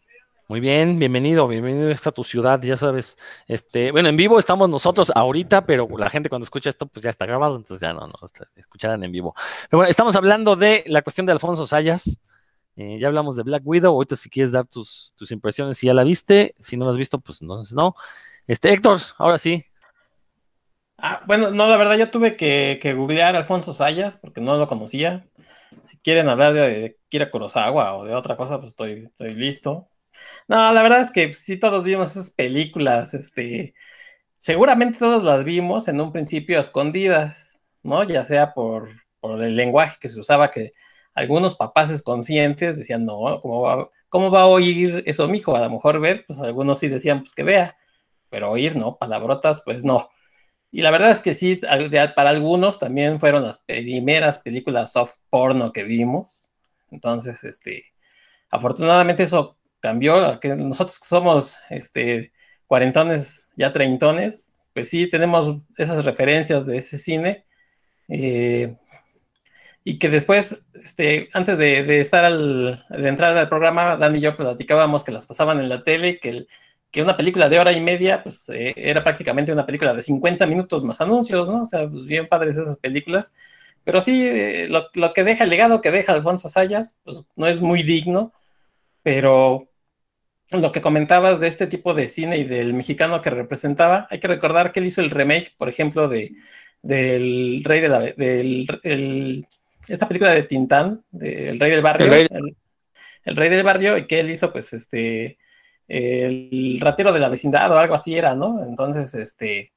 Muy bien, bienvenido, bienvenido a tu ciudad, ya sabes. Este, bueno, en vivo estamos nosotros ahorita, pero la gente cuando escucha esto, pues ya está grabado, entonces ya no, no, escucharán en vivo. Pero bueno, estamos hablando de la cuestión de Alfonso Sayas, Eh, ya hablamos de Black Widow, ahorita si quieres dar tus, tus impresiones, si ya la viste, si no la has visto, pues entonces no. Este, Héctor, ahora sí. Ah, bueno, no, la verdad yo tuve que, que googlear a Alfonso Sayas porque no lo conocía. Si quieren hablar de, de Kira Kurosawa o de otra cosa, pues estoy, estoy listo. No, la verdad es que sí todos vimos esas películas, este, seguramente todos las vimos en un principio escondidas, ¿no? Ya sea por, por el lenguaje que se usaba, que algunos papás conscientes decían, no, ¿cómo va, ¿cómo va a oír eso mi? A lo mejor ver, pues algunos sí decían, pues que vea, pero oír, ¿no? Palabrotas, pues no. Y la verdad es que sí, para algunos también fueron las primeras películas soft porno que vimos. Entonces, este, afortunadamente eso cambió, que nosotros que somos este, cuarentones, ya treintones, pues sí tenemos esas referencias de ese cine. Eh, y que después, este, antes de, estar al, de entrar al programa, Dan y yo platicábamos que las pasaban en la tele, que, que una película de hora y media, pues eh, era prácticamente una película de 50 minutos más anuncios, ¿no? O sea, pues bien padres esas películas. Pero sí, eh, lo, lo, que deja, el legado que deja Alfonso Sayas, pues no es muy digno, pero lo que comentabas de este tipo de cine y del mexicano que representaba, hay que recordar que él hizo el remake, por ejemplo, de del Rey de la del esta película de Tintán, del Rey del Barrio, el rey. del Barrio, y que él hizo, pues, este, el ratero de la vecindad o algo así era, ¿no? Entonces, este,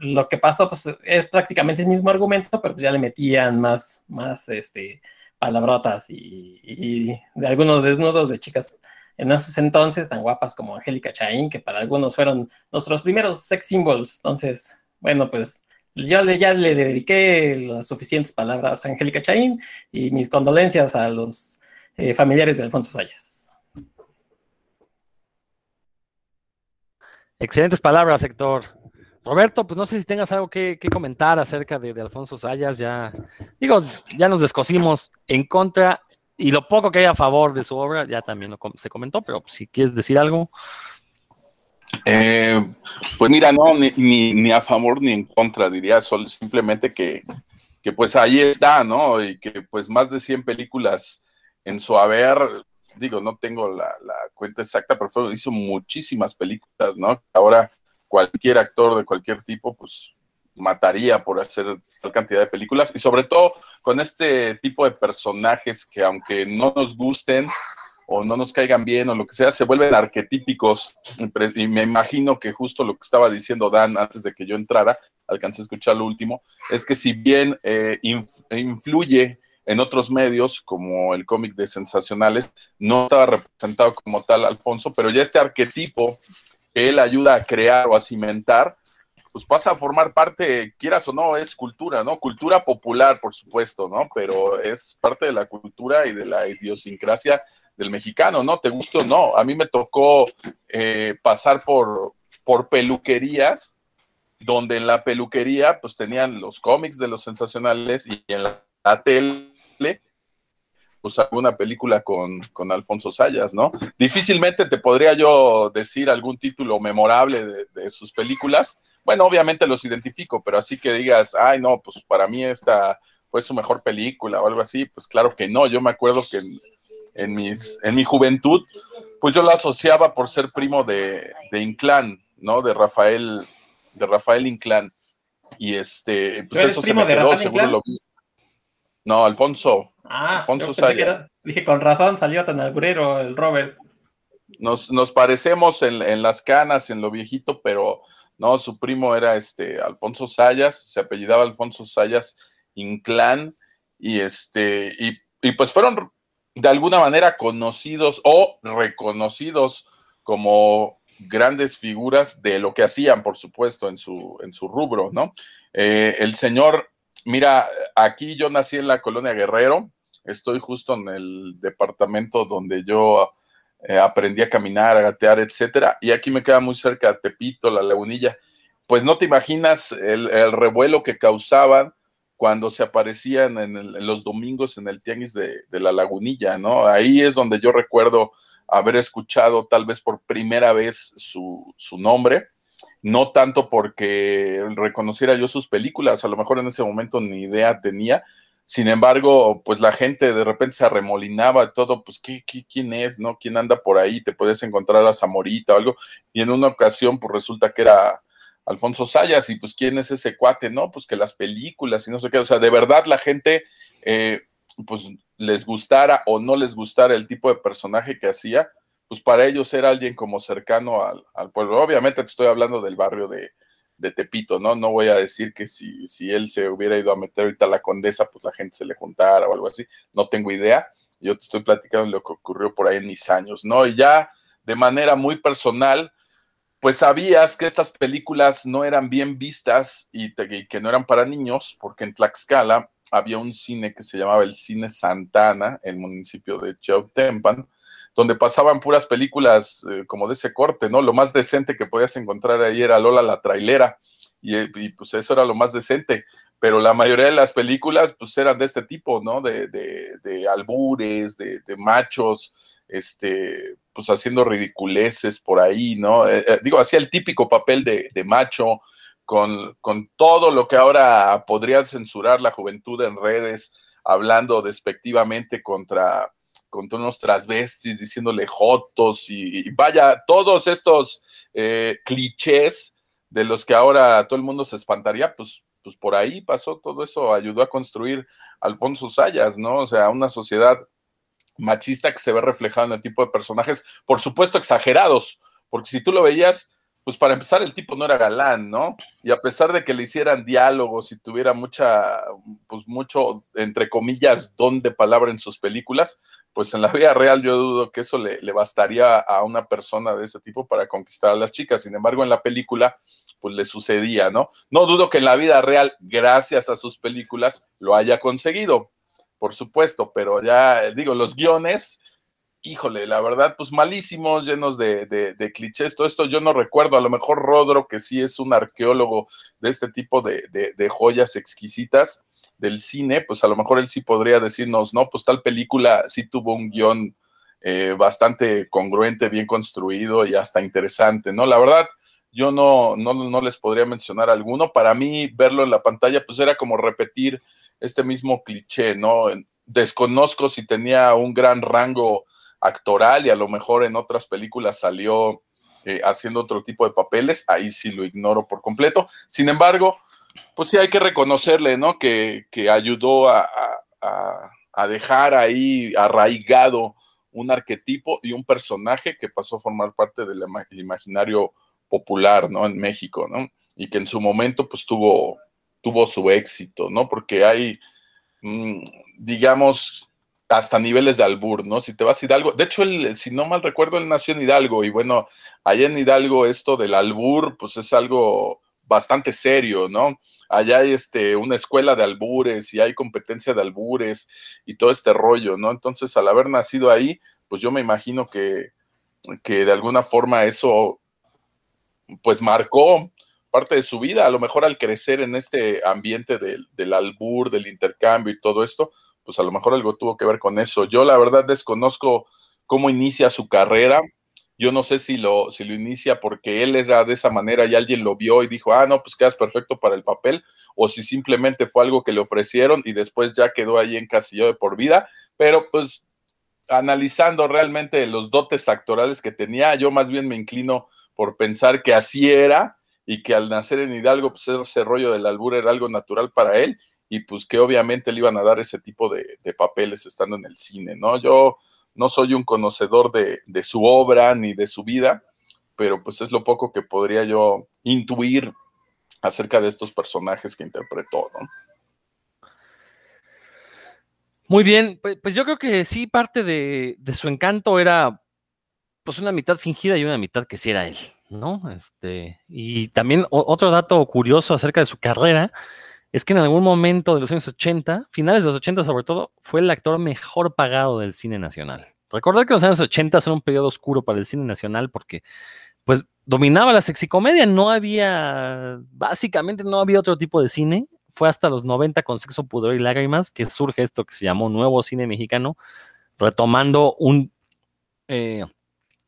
lo que pasó, pues, es prácticamente el mismo argumento, pero pues ya le metían más, más, este, palabrotas y, y de algunos desnudos de chicas en esos entonces tan guapas como Angélica Chaín, que para algunos fueron nuestros primeros sex symbols. Entonces, bueno, pues yo le, ya le dediqué las suficientes palabras a Angélica Chaín y mis condolencias a los eh, familiares de Alfonso Sayas. Excelentes palabras, Héctor. Roberto, pues no sé si tengas algo que, comentar acerca de, de, Alfonso Sayas. Ya, digo, ya nos descosimos en contra y lo poco que hay a favor de su obra, ya también lo, se comentó, pero si quieres decir algo. Eh, pues mira, no, ni, ni, a favor ni en contra, diría, solo, simplemente que, que, pues ahí está, ¿no? Y que pues más de 100 películas en su haber, digo, no tengo la, cuenta exacta, pero hizo muchísimas películas, ¿no? Ahora cualquier actor de cualquier tipo, pues mataría por hacer tal cantidad de películas. Y sobre todo con este tipo de personajes que aunque no nos gusten o no nos caigan bien o lo que sea, se vuelven arquetípicos. Y me imagino que justo lo que estaba diciendo Dan antes de que yo entrara, alcancé a escuchar lo último, es que si bien eh, influye en otros medios como el cómic de Sensacionales, no estaba representado como tal Alfonso, pero ya este arquetipo que él ayuda a crear o a cimentar, pues pasa a formar parte, quieras o no, es cultura, ¿no? Cultura popular, por supuesto, ¿no? Pero es parte de la cultura y de la idiosincrasia del mexicano, ¿no? ¿Te gusta o no? A mí me tocó eh, pasar por, por peluquerías, donde en la peluquería, pues tenían los cómics de los sensacionales y en la, tele pues alguna película con, con, Alfonso Sayas, ¿no? Difícilmente te podría yo decir algún título memorable de, sus películas, bueno, obviamente los identifico, pero así que digas, ay, no, pues para mí esta fue su mejor película o algo así, pues claro que no. Yo me acuerdo que en, mis, en mi juventud, pues yo la asociaba por ser primo de, de Inclán, ¿no? De Rafael, de Rafael Inclán. Y este, pues eso se me quedó, seguro lo vi. No, Alfonso. Ah, Alfonso dije, con razón salió tan alburero el Robert. Nos, nos parecemos en, en, las canas, en lo viejito, pero no, su primo era este Alfonso Sayas, se apellidaba Alfonso Sayas Inclán, y este, y, pues fueron de alguna manera conocidos o reconocidos como grandes figuras de lo que hacían, por supuesto, en su, en su rubro, ¿no? Eh, el señor, mira, aquí yo nací en la colonia Guerrero, estoy justo en el departamento donde yo eh, aprendí a caminar, a gatear, etcétera. Y aquí me queda muy cerca Tepito, la lagunilla. Pues no te imaginas el, revuelo que causaban cuando se aparecían en, los domingos en el tianguis de, la lagunilla, ¿no? Ahí es donde yo recuerdo haber escuchado tal vez por primera vez su, su nombre, no tanto porque reconociera yo sus películas, a lo mejor en ese momento ni idea tenía, Sin embargo, pues la gente de repente se arremolinaba todo, pues ¿qué, quién es, no? ¿Quién anda por ahí? Te puedes encontrar a Zamorita o algo. Y en una ocasión, pues resulta que era Alfonso Sayas y pues ¿quién es ese cuate? No, pues que las películas y no sé qué. O sea, de verdad la gente, eh, pues les gustara o no les gustara el tipo de personaje que hacía, pues para ellos era alguien como cercano al, al pueblo. Obviamente te estoy hablando del barrio de, de Tepito, ¿no? No voy a decir que si, si él se hubiera ido a meter ahorita a la condesa, pues la gente se le juntara o algo así. No tengo idea. Yo te estoy platicando lo que ocurrió por ahí en mis años, ¿no? Y ya de manera muy personal, pues sabías que estas películas no eran bien vistas y, que no eran para niños, porque en Tlaxcala había un cine que se llamaba el Cine Santana, el municipio de Chautempan, donde pasaban puras películas eh, como de ese corte, ¿no? Lo más decente que podías encontrar ahí era Lola la trailera, y, eh, pues eso era lo más decente, pero la mayoría de las películas pues eran de este tipo, ¿no? De, de, albures, de, machos, este, pues haciendo ridiculeces por ahí, ¿no? Eh, digo, hacía el típico papel de, macho, con, con todo lo que ahora podría censurar la juventud en redes, hablando despectivamente contra con unos transvestis diciéndole jotos y, vaya, todos estos eh, clichés de los que ahora todo el mundo se espantaría, pues, pues por ahí pasó todo eso, ayudó a construir Alfonso Sayas, ¿no? O sea, una sociedad machista que se ve reflejada en el tipo de personajes, por supuesto exagerados, porque si tú lo veías, pues para empezar el tipo no era galán, ¿no? Y a pesar de que le hicieran diálogos y tuviera mucha, pues mucho, entre comillas, don de palabra en sus películas, pues en la vida real yo dudo que eso le, bastaría a una persona de ese tipo para conquistar a las chicas. Sin embargo, en la película, pues le sucedía, ¿no? No dudo que en la vida real, gracias a sus películas, lo haya conseguido, por supuesto, pero ya digo, los guiones híjole, la verdad, pues malísimos, llenos de, clichés. Todo esto yo no recuerdo. A lo mejor Rodro, que sí es un arqueólogo de este tipo de, joyas exquisitas del cine, pues a lo mejor él sí podría decirnos, no, pues tal película sí tuvo un guion eh, bastante congruente, bien construido y hasta interesante, ¿no? La verdad, yo no, no, no les podría mencionar alguno. Para mí, verlo en la pantalla, pues era como repetir este mismo cliché, ¿no? Desconozco si tenía un gran rango actoral y a lo mejor en otras películas salió eh, haciendo otro tipo de papeles, ahí sí lo ignoro por completo. Sin embargo, pues sí hay que reconocerle, ¿no? Que, ayudó a, dejar ahí arraigado un arquetipo y un personaje que pasó a formar parte del imaginario popular, ¿no? En México, ¿no? Y que en su momento, pues tuvo, tuvo su éxito, ¿no? Porque hay, mm, digamos, hasta niveles de albur, ¿no? Si te vas a Hidalgo, de hecho, si no mal recuerdo, él nació en Hidalgo y bueno, allá en Hidalgo esto del albur, pues es algo bastante serio, ¿no? Allá hay este, una escuela de albures y hay competencia de albures y todo este rollo, ¿no? Entonces, al haber nacido ahí, pues yo me imagino que, que de alguna forma eso, pues marcó parte de su vida, a lo mejor al crecer en este ambiente del, del albur, del intercambio y todo esto, pues a lo mejor algo tuvo que ver con eso. Yo la verdad desconozco cómo inicia su carrera. Yo no sé si lo, si lo inicia porque él era de esa manera y alguien lo vio y dijo, ah, no, pues quedas perfecto para el papel, o si simplemente fue algo que le ofrecieron y después ya quedó ahí encasillado de por vida. Pero pues analizando realmente los dotes actorales que tenía, yo más bien me inclino por pensar que así era y que al nacer en Hidalgo, pues ese rollo del albur era algo natural para él y pues que obviamente le iban a dar ese tipo de, papeles estando en el cine, ¿no? Yo no soy un conocedor de, su obra ni de su vida, pero pues es lo poco que podría yo intuir acerca de estos personajes que interpretó, ¿no? Muy bien, pues, pues yo creo que sí, parte de, su encanto era pues una mitad fingida y una mitad que sí era él, ¿no? Este, y también otro dato curioso acerca de su carrera es que en algún momento de los años 80, finales de los 80 sobre todo, fue el actor mejor pagado del cine nacional. Recordar que los años 80 son un periodo oscuro para el cine nacional porque pues dominaba la sexicomedia, no había, básicamente no había otro tipo de cine. Fue hasta los 90 con Sexo, Pudor y Lágrimas que surge esto que se llamó Nuevo Cine Mexicano, retomando un eh,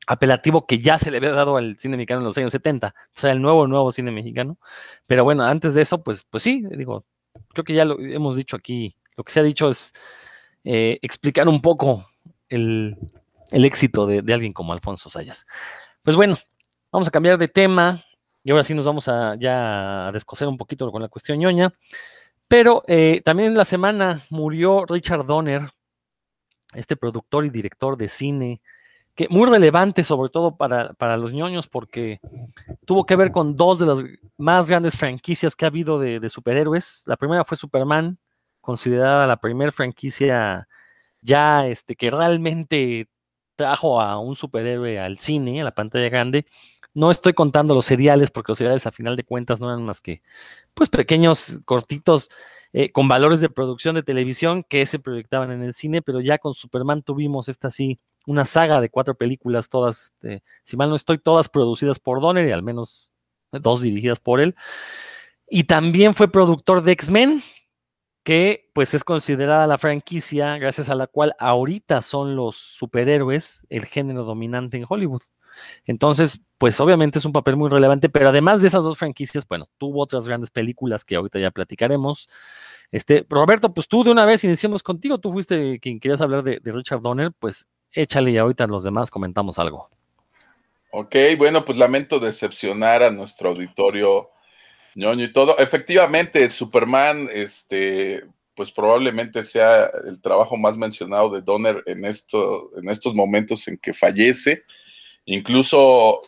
apelativo que ya se le había dado al cine mexicano en los años 70, o sea, el nuevo, nuevo cine mexicano. Pero bueno, antes de eso, pues, pues sí, digo, creo que ya lo hemos dicho aquí lo que se ha dicho es eh, explicar un poco el, el éxito de, de, alguien como Alfonso Sayas. Pues bueno, vamos a cambiar de tema y ahora sí nos vamos a ya a descoser un poquito con la cuestión ñoña. Pero eh, también en la semana murió Richard Donner, este productor y director de cine, que muy relevante sobre todo para, para, los ñoños porque tuvo que ver con dos de las más grandes franquicias que ha habido de, superhéroes. La primera fue Superman, considerada la primera franquicia ya este, que realmente trajo a un superhéroe al cine, a la pantalla grande. No estoy contando los seriales, porque los seriales a final de cuentas no eran más que pues pequeños, cortitos, eh, con valores de producción de televisión que se proyectaban en el cine, pero ya con Superman tuvimos esta sí, una saga de cuatro películas, todas, este, si mal no estoy, todas producidas por Donner y al menos dos dirigidas por él. Y también fue productor de X-Men, que pues es considerada la franquicia gracias a la cual ahorita son los superhéroes el género dominante en Hollywood. Entonces, pues obviamente es un papel muy relevante, pero además de esas dos franquicias, bueno, tuvo otras grandes películas que ahorita ya platicaremos. Este, Roberto, pues tú de una vez iniciamos contigo, tú fuiste quien querías hablar de, de Richard Donner, pues échale y ahorita los demás comentamos algo. Ok, bueno, pues lamento decepcionar a nuestro auditorio ñoño y todo. Efectivamente, Superman, este, pues probablemente sea el trabajo más mencionado de Donner en, esto, en estos momentos en que fallece. Incluso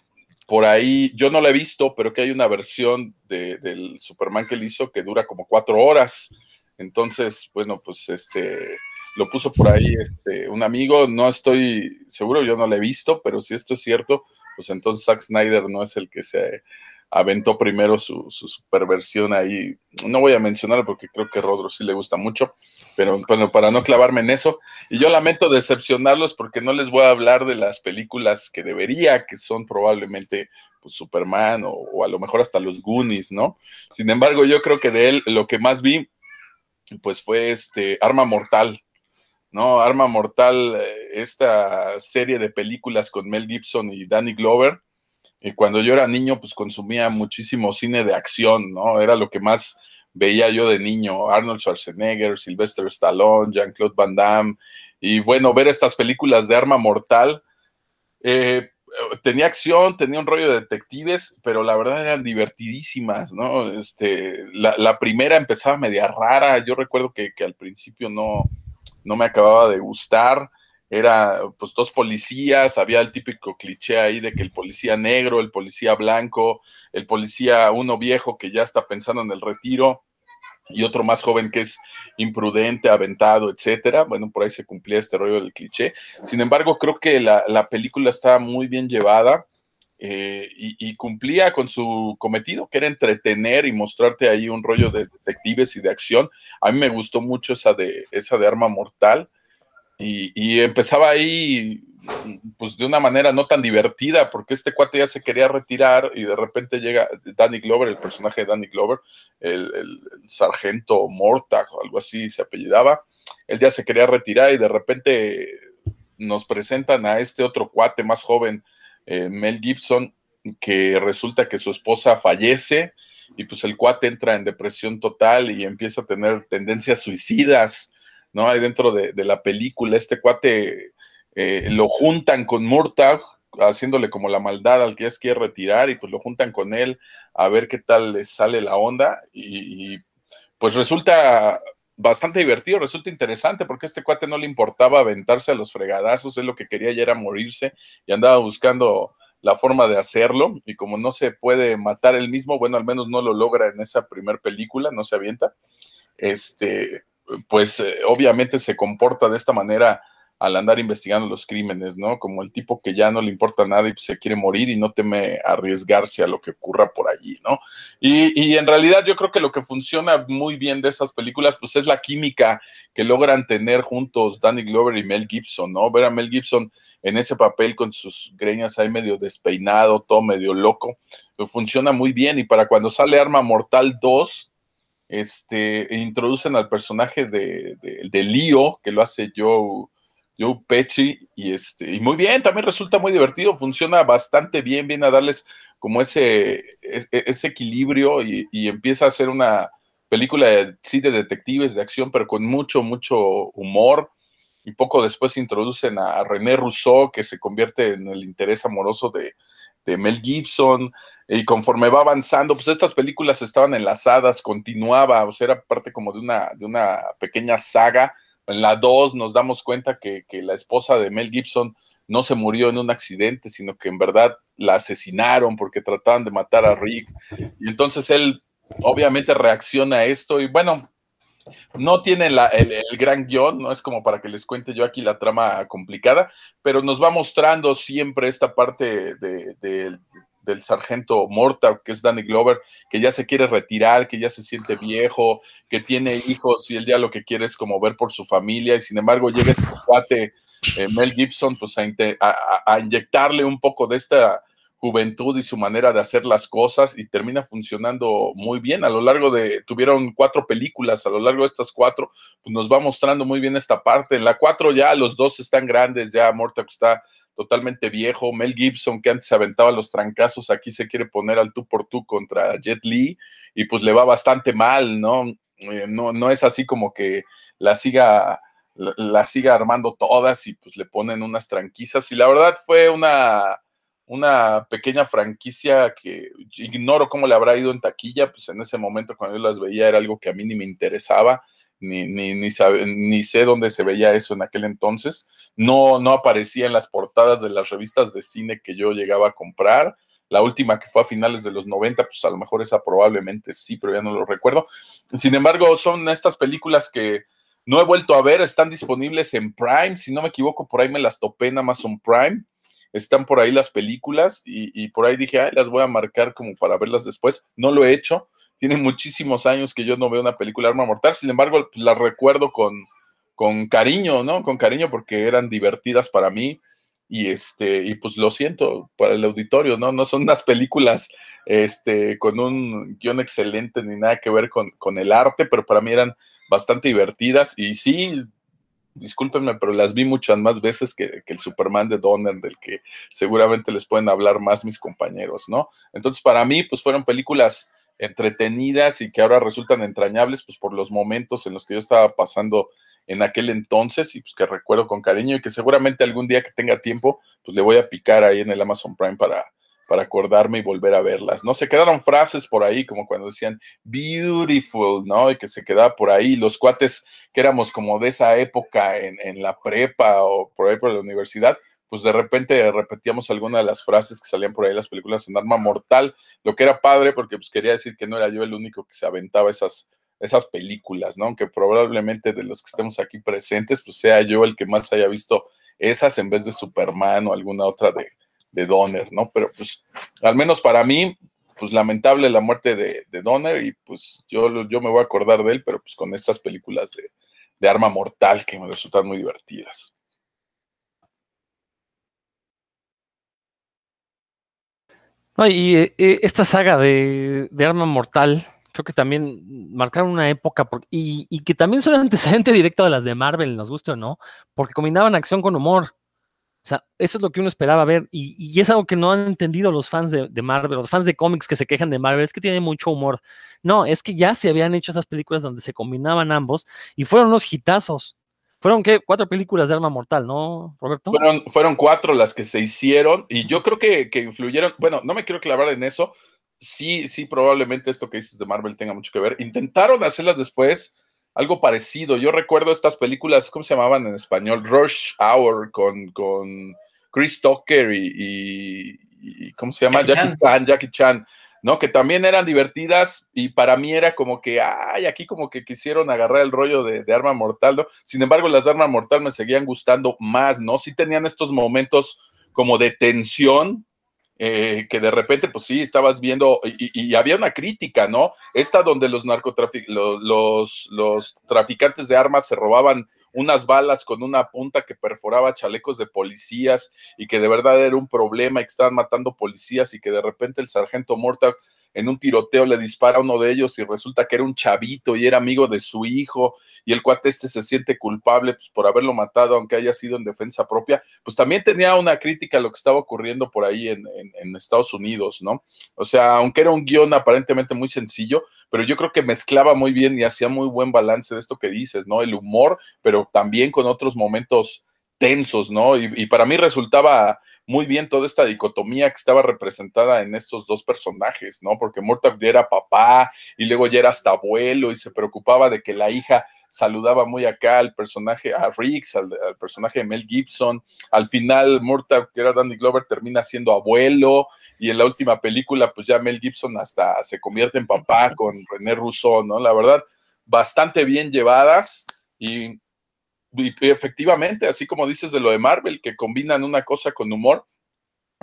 por ahí, yo no la he visto, pero que hay una versión de, del Superman que él hizo que dura como cuatro horas. Entonces, bueno, pues este lo puso por ahí este, un amigo, no estoy seguro, yo no la he visto, pero si esto es cierto, pues entonces Zack Snyder no es el que se aventó primero su, su superversión ahí. No voy a mencionarlo porque creo que Rodro sí le gusta mucho, pero bueno, para no clavarme en eso. Y yo lamento decepcionarlos porque no les voy a hablar de las películas que debería, que son probablemente pues, Superman o, o a lo mejor hasta los Goonies, ¿no? Sin embargo, yo creo que de él lo que más vi, pues fue este Arma Mortal. ¿No? Arma Mortal, esta serie de películas con Mel Gibson y Danny Glover, y cuando yo era niño, pues consumía muchísimo cine de acción, ¿no? Era lo que más veía yo de niño, Arnold Schwarzenegger, Sylvester Stallone, Jean-Claude Van Damme, y bueno, ver estas películas de arma mortal, eh, tenía acción, tenía un rollo de detectives, pero la verdad eran divertidísimas, ¿no? Este, la, la primera empezaba media rara, yo recuerdo que al principio no, no me acababa de gustar, era pues dos policías, había el típico cliché ahí de que el policía negro, el policía blanco, el policía uno viejo que ya está pensando en el retiro y otro más joven que es imprudente, aventado, etcétera. Bueno, por ahí se cumplía este rollo del cliché. Sin embargo, creo que la, la película estaba muy bien llevada eh, y, cumplía con su cometido, que era entretener y mostrarte ahí un rollo de detectives y de acción. A mí me gustó mucho esa de, esa de arma mortal. Y, empezaba ahí, pues de una manera no tan divertida, porque este cuate ya se quería retirar y de repente llega Danny Glover, el personaje de Danny Glover, el sargento Mortag o algo así se apellidaba, él ya se quería retirar y de repente nos presentan a este otro cuate más joven, eh, Mel Gibson, que resulta que su esposa fallece y pues el cuate entra en depresión total y empieza a tener tendencias suicidas ¿no? Ahí dentro de, la película, este cuate eh, lo juntan con Murtagh, haciéndole como la maldad al que ya se quiere retirar, y pues lo juntan con él a ver qué tal les sale la onda, y pues resulta bastante divertido, resulta interesante, porque este cuate no le importaba aventarse a los fregadazos, él lo que quería ya era morirse, y andaba buscando la forma de hacerlo, y como no se puede matar él mismo, bueno, al menos no lo logra en esa primer película, no se avienta, este, pues eh, obviamente se comporta de esta manera al andar investigando los crímenes, ¿no? Como el tipo que ya no le importa nada y se quiere morir y no teme arriesgarse a lo que ocurra por allí, ¿no? Y, y, en realidad yo creo que lo que funciona muy bien de esas películas, pues es la química que logran tener juntos Danny Glover y Mel Gibson, ¿no? Ver a Mel Gibson en ese papel con sus greñas ahí medio despeinado, todo medio loco, pues funciona muy bien y para cuando sale Arma Mortal 2, este, introducen al personaje de, de, Leo, que lo hace Joe, Joe Pesci, y, este, y muy bien, también resulta muy divertido, funciona bastante bien, viene a darles como ese, ese, ese equilibrio y, y, empieza a ser una, película de, sí de detectives, de acción, pero con mucho, mucho humor. Y poco después introducen a René Rousseau, que se convierte en el interés amoroso de, de Mel Gibson, y conforme va avanzando, pues estas películas estaban enlazadas, continuaba, o sea, era parte como de una, de una pequeña saga. En la 2 nos damos cuenta que, que, la esposa de Mel Gibson no se murió en un accidente, sino que en verdad la asesinaron porque trataban de matar a Riggs. Y entonces él obviamente reacciona a esto y bueno, no tiene el, el, gran guion, no es como para que les cuente yo aquí la trama complicada, pero nos va mostrando siempre esta parte de, de, del sargento Morta, que es Danny Glover, que ya se quiere retirar, que ya se siente viejo, que tiene hijos y él ya lo que quiere es como ver por su familia y sin embargo llega este cuate eh, Mel Gibson pues a, a, a inyectarle un poco de esta juventud y su manera de hacer las cosas y termina funcionando muy bien. A lo largo de, tuvieron cuatro películas, a lo largo de estas cuatro, pues nos va mostrando muy bien esta parte. En la cuatro ya los dos están grandes, ya Morta está totalmente viejo. Mel Gibson, que antes aventaba los trancazos, aquí se quiere poner al tú por tú contra Jet Li y pues le va bastante mal, ¿no? Eh, no, no es así como que la siga la, siga armando todas y pues le ponen unas tranquizas y la verdad fue una una pequeña franquicia que ignoro cómo le habrá ido en taquilla, pues en ese momento cuando yo las veía era algo que a mí ni me interesaba, ni, ni, ni, sabe, ni sé dónde se veía eso en aquel entonces. No, no aparecía en las portadas de las revistas de cine que yo llegaba a comprar. La última que fue a finales de los 90, pues a lo mejor esa probablemente sí, pero ya no lo recuerdo. Sin embargo, son estas películas que no he vuelto a ver, están disponibles en Prime, si no me equivoco, por ahí me las topé en Amazon Prime están por ahí las películas y, por ahí dije, las voy a marcar como para verlas después. No lo he hecho. Tiene muchísimos años que yo no veo una película Arma Mortal, sin embargo, pues, las recuerdo con, con cariño, ¿no? Con cariño porque eran divertidas para mí y este y pues lo siento para el auditorio, ¿no? No son unas películas este con un guion excelente ni nada que ver con, con el arte, pero para mí eran bastante divertidas y sí discúlpenme, pero las vi muchas más veces que, que, el Superman de Donner, del que seguramente les pueden hablar más mis compañeros, ¿no? Entonces, para mí, pues fueron películas entretenidas y que ahora resultan entrañables, pues por los momentos en los que yo estaba pasando en aquel entonces y pues que recuerdo con cariño y que seguramente algún día que tenga tiempo, pues le voy a picar ahí en el Amazon Prime para, para acordarme y volver a verlas, ¿no? Se quedaron frases por ahí, como cuando decían beautiful, ¿no? Y que se quedaba por ahí, los cuates que éramos como de esa época en, en la prepa o por ahí por la universidad, pues de repente repetíamos alguna de las frases que salían por ahí en las películas en Arma Mortal, lo que era padre porque pues quería decir que no era yo el único que se aventaba esas, esas películas, ¿no? Aunque probablemente de los que estemos aquí presentes, pues sea yo el que más haya visto esas en vez de Superman o alguna otra de, de Donner, ¿no? Pero pues al menos para mí, pues lamentable la muerte de, de Donner y pues yo, yo me voy a acordar de él, pero pues con estas películas de, de Arma Mortal que me resultan muy divertidas. No, y eh, esta saga de, de, Arma Mortal, creo que también marcaron una época por, y, y, que también son antecedente directo de las de Marvel, nos guste o no, porque combinaban acción con humor. O sea, eso es lo que uno esperaba ver y, y es algo que no han entendido los fans de, de, Marvel, los fans de cómics que se quejan de Marvel, es que tiene mucho humor. No, es que ya se habían hecho esas películas donde se combinaban ambos y fueron unos hitazos. Fueron, ¿qué? Cuatro películas de Arma Mortal, ¿no, Roberto? Fueron, fueron cuatro las que se hicieron y yo creo que, que influyeron, bueno, no me quiero clavar en eso, sí, sí, probablemente esto que dices de Marvel tenga mucho que ver. Intentaron hacerlas después, algo parecido. Yo recuerdo estas películas, ¿cómo se llamaban en español? Rush Hour con, con Chris Tucker y, y, y ¿cómo se llama? Jackie. Chan, Jackie Chan, ¿no? Que también eran divertidas y para mí era como que, ay, aquí como que quisieron agarrar el rollo de, de Arma Mortal, ¿no? Sin embargo, las de Arma Mortal me seguían gustando más, ¿no? Sí tenían estos momentos como de tensión, eh, que de repente, pues sí, estabas viendo, y, y, había una crítica, ¿no? Esta donde los narcotraficantes, los, los, los, traficantes de armas se robaban unas balas con una punta que perforaba chalecos de policías y que de verdad era un problema y que estaban matando policías y que de repente el sargento Morta en un tiroteo le dispara a uno de ellos y resulta que era un chavito y era amigo de su hijo y el cuate este se siente culpable pues, por haberlo matado, aunque haya sido en defensa propia, pues también tenía una crítica a lo que estaba ocurriendo por ahí en, en Estados Unidos, ¿no? O sea, aunque era un guion aparentemente muy sencillo, pero yo creo que mezclaba muy bien y hacía muy buen balance de esto que dices, ¿no? El humor, pero también con otros momentos tensos, ¿no? Y, para mí resultaba muy bien toda esta dicotomía que estaba representada en estos dos personajes, ¿no? Porque Murtaugh ya era papá y luego ya era hasta abuelo y se preocupaba de que la hija saludaba muy acá al personaje, a Riggs, al, personaje de Mel Gibson. Al final, Murtaugh, que era Danny Glover, termina siendo abuelo y en la última película, pues ya Mel Gibson hasta se convierte en papá con René Rousseau, ¿no? La verdad, bastante bien llevadas y y efectivamente, así como dices de lo de Marvel, que combinan una cosa con humor,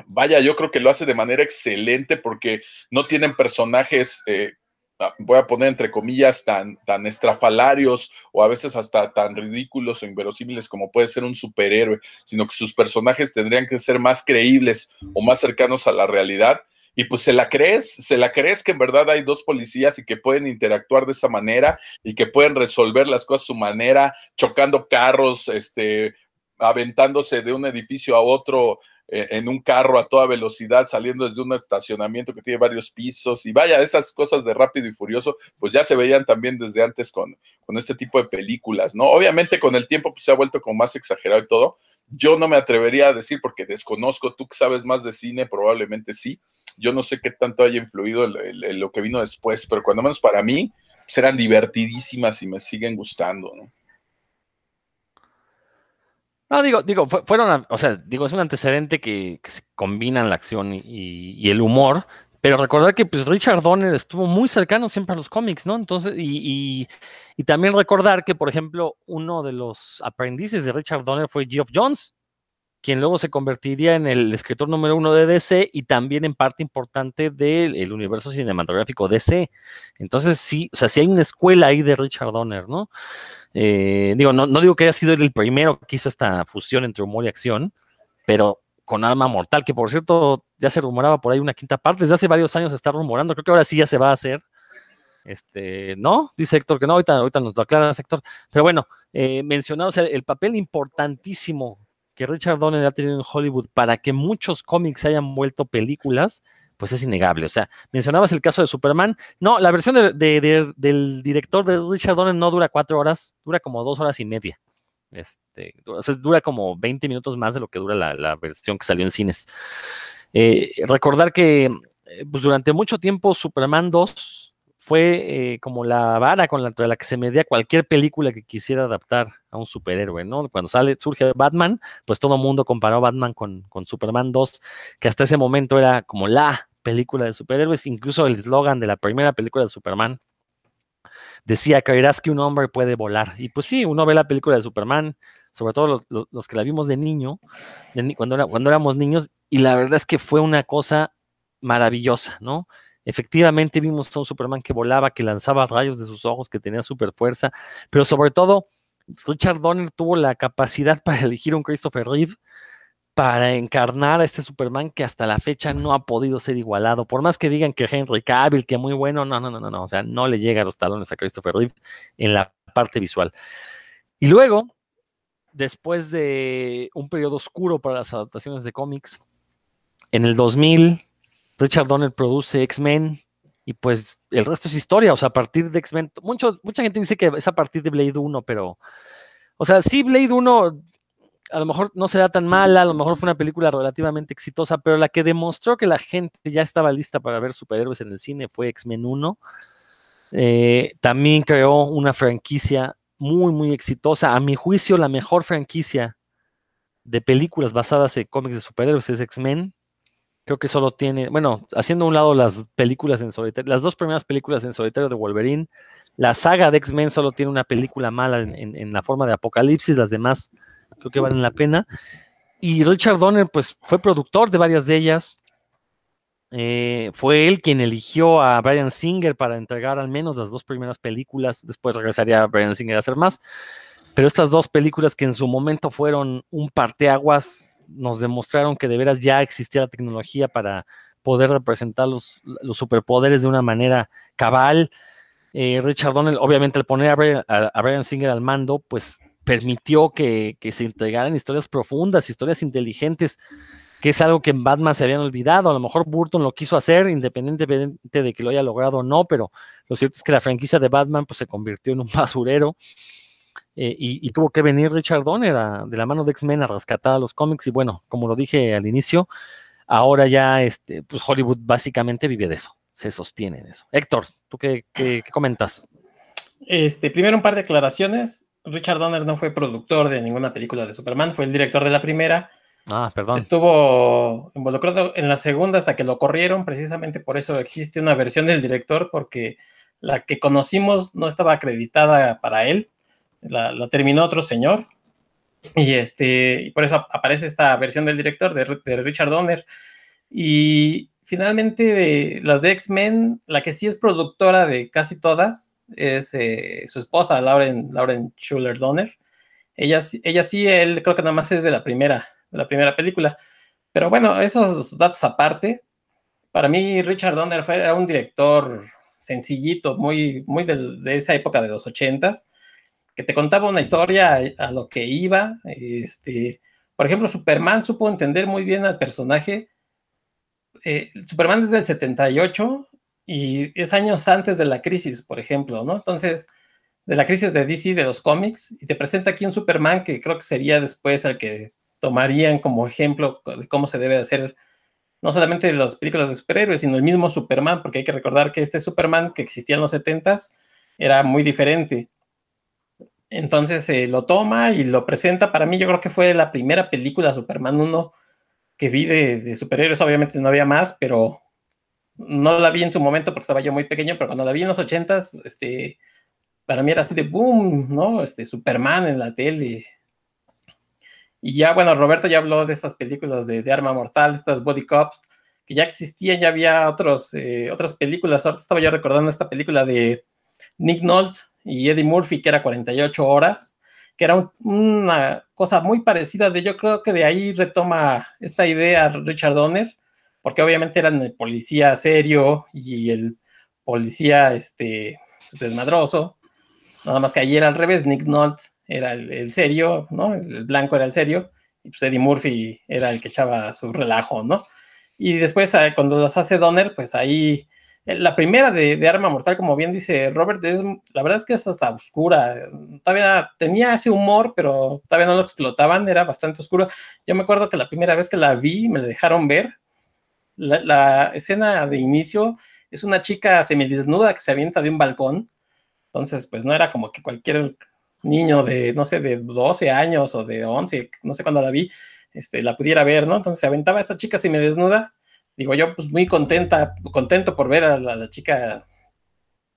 vaya, yo creo que lo hace de manera excelente porque no tienen personajes, eh, ah, voy a poner entre comillas, tan, tan estrafalarios o a veces hasta tan ridículos o inverosímiles como puede ser un superhéroe, sino que sus personajes tendrían que ser más creíbles o más cercanos a la realidad y pues se la crees, se la crees que en verdad hay dos policías y que pueden interactuar de esa manera y que pueden resolver las cosas a su manera, chocando carros, este, aventándose de un edificio a otro eh, en un carro a toda velocidad, saliendo desde un estacionamiento que tiene varios pisos y vaya, esas cosas de rápido y furioso, pues ya se veían también desde antes con, con este tipo de películas, ¿no? Obviamente con el tiempo pues, se ha vuelto como más exagerado y todo. Yo no me atrevería a decir porque desconozco, tú que sabes más de cine, probablemente sí, yo no sé qué tanto haya influido lo que vino después, pero cuando menos para mí, pues eran divertidísimas y me siguen gustando, ¿no? No, digo, digo, fueron, o sea, digo, es un antecedente que, se combinan la acción y, el humor, pero recordar que pues Richard Donner estuvo muy cercano siempre a los cómics, ¿no? Entonces, y, y, también recordar que, por ejemplo, uno de los aprendices de Richard Donner fue Geoff Jones, quien luego se convertiría en el escritor número uno de DC y también en parte importante del universo cinematográfico DC. Entonces, sí, o sea, sí hay una escuela ahí de Richard Donner, ¿no? Eh, digo, no, no digo que haya sido el primero que hizo esta fusión entre humor y acción, pero con Arma Mortal, que por cierto ya se rumoraba por ahí una quinta parte, desde hace varios años se está rumorando, creo que ahora sí ya se va a hacer. Este, no, dice Héctor que no, ahorita, ahorita nos lo aclara Héctor, pero bueno, eh, o sea, el papel importantísimo que Richard Donner ha tenido en Hollywood para que muchos cómics hayan vuelto películas, pues es innegable. O sea, mencionabas el caso de Superman. No, la versión del director de Richard Donner no dura cuatro horas, dura como dos horas y media. Este, o sea, dura como 20 minutos más de lo que dura la, versión que salió en cines. Eh, recordar que eh, pues durante mucho tiempo Superman 2 fue eh, como la vara con la, la que se medía cualquier película que quisiera adaptar a un superhéroe, ¿no? Cuando sale, surge Batman, pues todo el mundo comparó Batman con, con Superman 2, que hasta ese momento era como la película de superhéroes, incluso el eslogan de la primera película de Superman decía, creerás que un hombre puede volar. Y pues sí, uno ve la película de Superman, sobre todo los, que la vimos de niño, cuando, cuando éramos niños, y la verdad es que fue una cosa maravillosa, ¿no? Efectivamente vimos a un Superman que volaba, que lanzaba rayos de sus ojos, que tenía super fuerza, pero sobre todo Richard Donner tuvo la capacidad para elegir un Christopher Reeve para encarnar a este Superman que hasta la fecha no ha podido ser igualado. Por más que digan que Henry Cavill, que muy bueno, no, no, no, no, no, o sea, no le llega a los talones a Christopher Reeve en la parte visual. Y luego, después de un periodo oscuro para las adaptaciones de cómics, en el 2000 Richard Donner produce X-Men y pues el resto es historia, o sea, a partir de X-Men, mucha gente dice que es a partir de Blade 1, pero, o sea, sí, Blade 1 a lo mejor no será tan mala, a lo mejor fue una película relativamente exitosa, pero la que demostró que la gente ya estaba lista para ver superhéroes en el cine fue X-Men 1. Eh, también creó una franquicia muy, muy exitosa. A mi juicio, la mejor franquicia de películas basadas en cómics de superhéroes es X-Men. Creo que solo tiene, bueno, haciendo a un lado las películas en solitario, las dos primeras películas en solitario de Wolverine, la saga de X-Men solo tiene una película mala en, la forma de Apocalipsis, las demás creo que valen la pena. Y Richard Donner, pues, fue productor de varias de ellas. Eh, fue él quien eligió a Brian Singer para entregar al menos las dos primeras películas. Después regresaría a Brian Singer a hacer más. Pero estas dos películas que en su momento fueron un parteaguas nos demostraron que de veras ya existía la tecnología para poder representar los, superpoderes de una manera cabal. Eh, Richard Donner, obviamente, al poner a Brian, Singer al mando, pues permitió que, que, se entregaran historias profundas, historias inteligentes, que es algo que en Batman se habían olvidado. A lo mejor Burton lo quiso hacer, independientemente de que lo haya logrado o no, pero lo cierto es que la franquicia de Batman pues, se convirtió en un basurero. Eh, y, y, tuvo que venir Richard Donner a, de la mano de X-Men a rescatar a los cómics. Y bueno, como lo dije al inicio, ahora ya este, pues Hollywood básicamente vive de eso, se sostiene en eso. Héctor, ¿tú qué, qué, qué comentas? Este, primero un par de aclaraciones. Richard Donner no fue productor de ninguna película de Superman, fue el director de la primera. Ah, perdón. Estuvo involucrado en la segunda hasta que lo corrieron, precisamente por eso existe una versión del director, porque la que conocimos no estaba acreditada para él, la, terminó otro señor, y, este, por eso aparece esta versión del director de, Richard Donner. Y finalmente, de, las de X-Men, la que sí es productora de casi todas, es eh, su esposa, Lauren, Lauren Schuller Donner. Ella, ella sí, él creo que nada más es de la primera, de la primera película. Pero bueno, esos datos aparte, para mí Richard Donner era un director sencillito, muy, muy de, de esa época de los ochentas, que te contaba una historia a lo que iba. Este, por ejemplo, Superman supo entender muy bien al personaje. Eh, Superman desde el 78 y es años antes de la crisis, por ejemplo, ¿no? Entonces, de la crisis de DC, de los cómics, y te presenta aquí un Superman que creo que sería después el que tomarían como ejemplo de cómo se debe hacer no solamente las películas de superhéroes, sino el mismo Superman, porque hay que recordar que este Superman que existía en los 70s era muy diferente. Entonces eh, lo toma y lo presenta. Para mí, yo creo que fue la primera película Superman 1 que vi de, superhéroes. Obviamente no había más, pero no la vi en su momento porque estaba yo muy pequeño, pero cuando la vi en los 80s, este, para mí era así de boom, ¿no? Este, Superman en la tele. Y ya, bueno, Roberto ya habló de estas películas de, de Arma Mortal, estas Body Cops, que ya existían, ya había otros, eh, otras películas. Ahorita estaba yo recordando esta película de Nick Nolte y Eddie Murphy, que era 48 horas, que era un, una cosa muy parecida de, yo creo que de ahí retoma esta idea Richard Donner, porque obviamente eran el policía serio y el policía este, pues, desmadroso, nada más que ayer al revés, Nick Nolte era el, el, serio, ¿no? El blanco era el serio, y pues Eddie Murphy era el que echaba su relajo, ¿no? Y después eh, cuando las hace Donner, pues ahí la primera de, de, Arma Mortal, como bien dice Robert, es, la verdad es que es hasta oscura. Todavía tenía ese humor, pero todavía no lo explotaban, era bastante oscuro. Yo me acuerdo que la primera vez que la vi, me la dejaron ver. La, escena de inicio es una chica semidesnuda que se avienta de un balcón. Entonces, pues no era como que cualquier niño de, no sé, de 12 años o de 11, no sé cuándo la vi, este, la pudiera ver, ¿no? Entonces se aventaba esta chica semidesnuda digo yo, pues muy contenta, contento por ver a la, chica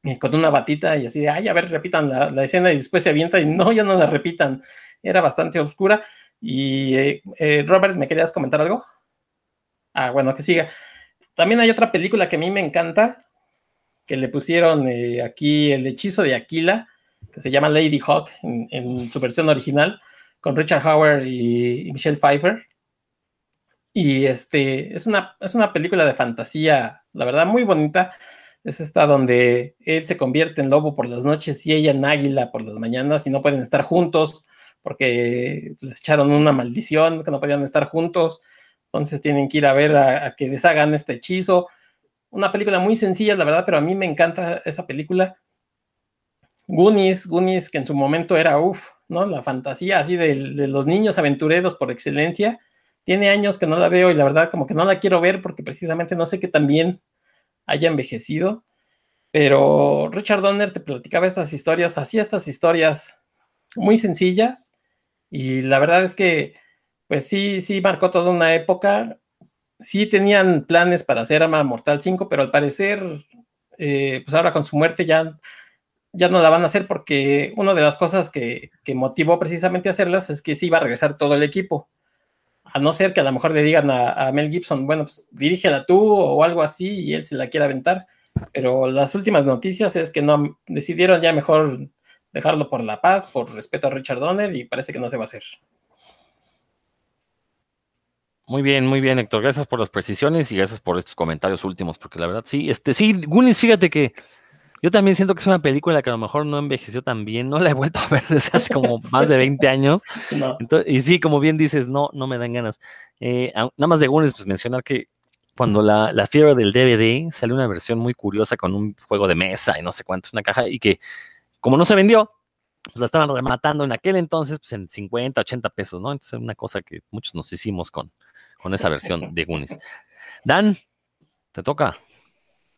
eh, con una batita y así de, ay, a ver, repitan la, escena y después se avienta y no, ya no la repitan. Era bastante oscura. Y eh, eh, Robert, ¿me querías comentar algo? Ah, bueno, que siga. También hay otra película que a mí me encanta, que le pusieron aquí El hechizo de Aquila, que se llama Lady Hawk en, su versión original, con Richard Howard y Michelle Pfeiffer. Y este es una, es una película de fantasía, la verdad, muy bonita. Es esta donde él se convierte en lobo por las noches y ella en águila por las mañanas y no pueden estar juntos porque les echaron una maldición, que no podían estar juntos. Entonces tienen que ir a ver a, a que deshagan este hechizo. Una película muy sencilla, la verdad, pero a mí me encanta esa película. Goonies, Goonies, que en su momento era, uff, ¿no? La fantasía así de, de los niños aventureros por excelencia tiene años que no la veo y la verdad como que no la quiero ver porque precisamente no sé qué también haya envejecido. Pero Richard Donner te platicaba estas historias, hacía estas historias muy sencillas y la verdad es que pues sí, sí marcó toda una época. Sí tenían planes para hacer Arma Mortal 5, pero al parecer, eh, pues ahora con su muerte ya, ya no la van a hacer porque una de las cosas que, que motivó precisamente a hacerlas es que sí iba a regresar todo el equipo a no ser que a lo mejor le digan a, Mel Gibson, bueno, pues dirígela tú o algo así y él se la quiera aventar. Pero las últimas noticias es que no decidieron ya mejor dejarlo por la paz, por respeto a Richard Donner y parece que no se va a hacer. Muy bien, muy bien, Héctor. Gracias por las precisiones y gracias por estos comentarios últimos, porque la verdad, sí, este, sí, Goonies, fíjate que yo también siento que es una película que a lo mejor no envejeció tan bien, no la he vuelto a ver desde hace como más de 20 años. No. Entonces, y sí, como bien dices, no, no me dan ganas. Eh, nada más de Goonies, pues mencionar que cuando la, la fiebre del DVD salió una versión muy curiosa con un juego de mesa y no sé cuánto, una caja, y que como no se vendió, pues la estaban rematando en aquel entonces pues en 50, 80 pesos, ¿no? Entonces una cosa que muchos nos hicimos con, con esa versión de Goonies. Dan, te toca.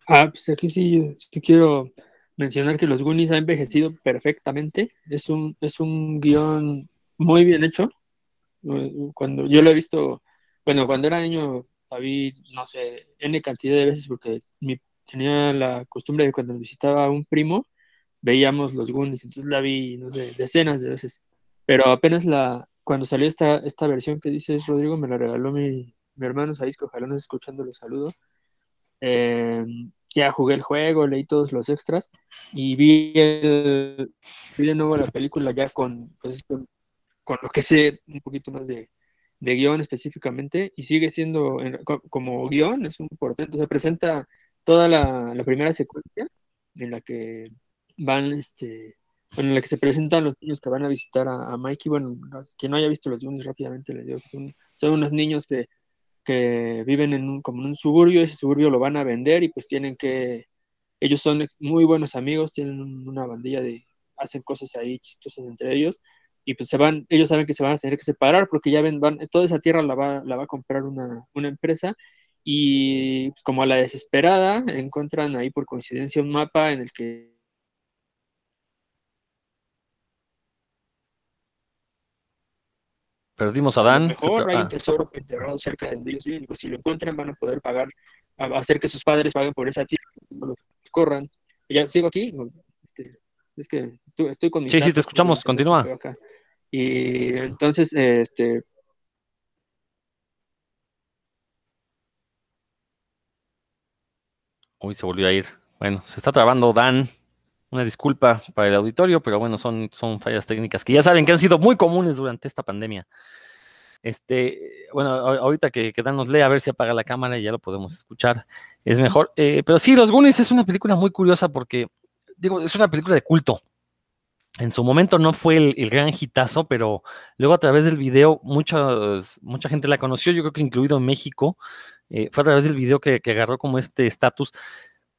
Ah, pues aquí sí, sí quiero mencionar que los Goonies ha envejecido perfectamente. Es un, es un guion muy bien hecho. Cuando yo lo he visto, bueno, cuando era niño la vi, no sé, N cantidad de veces porque tenía la costumbre de cuando visitaba a un primo, veíamos los Goonies, entonces la vi, no sé, decenas de veces. Pero apenas la, cuando salió esta, esta versión que dices, Rodrigo, me la regaló mi, mi hermano Saísco, ojalá esté escuchando, los saludo. Eh, ya jugué el juego, leí todos los extras y vi, el- de nuevo la película ya con, pues, con, con lo que sé un poquito más de, de guion específicamente y sigue siendo en- co- como guion, es un portento, se presenta toda la, la primera secuencia en la que van, este, bueno, en la que se presentan los niños que van a visitar a, a Mikey, bueno, quien no haya visto los Goonies rápidamente les digo que son, son unos niños que que viven en un, como en un suburbio, ese suburbio lo van a vender y pues tienen que, ellos son muy buenos amigos, tienen un- una bandilla de, hacen cosas ahí chistosas entre ellos y pues se van, ellos saben que se van a tener que separar porque ya ven, van, toda esa tierra la va, la va a comprar una, una empresa y pues, como a la desesperada encuentran ahí por coincidencia un mapa en el que Perdimos a a lo Dan. mejor hay Ah, un tesoro enterrado cerca de donde ellos viven, y pues si lo encuentran van a poder pagar, hacer que sus padres paguen por esa tierra, los corran. ¿Ya sigo aquí? Este, es que tú- estoy con mis Sí, sí, te escuchamos, continúa. Y entonces, este, Uy, se volvió a ir. Bueno, se está trabando Dan. Una disculpa para el auditorio, pero bueno, son, son fallas técnicas que ya saben que han sido muy comunes durante esta pandemia. Este, bueno, ahorita que, que nos lee, a ver si apaga la cámara y ya lo podemos escuchar. Es mejor. Eh, pero sí, Los Goonies es una película muy curiosa porque, digo, es una película de culto. En su momento no fue el, el gran hitazo, pero luego a través del video muchos- mucha gente la conoció, yo creo que incluido en México. Eh, fue a través del video que, que agarró como este estatus,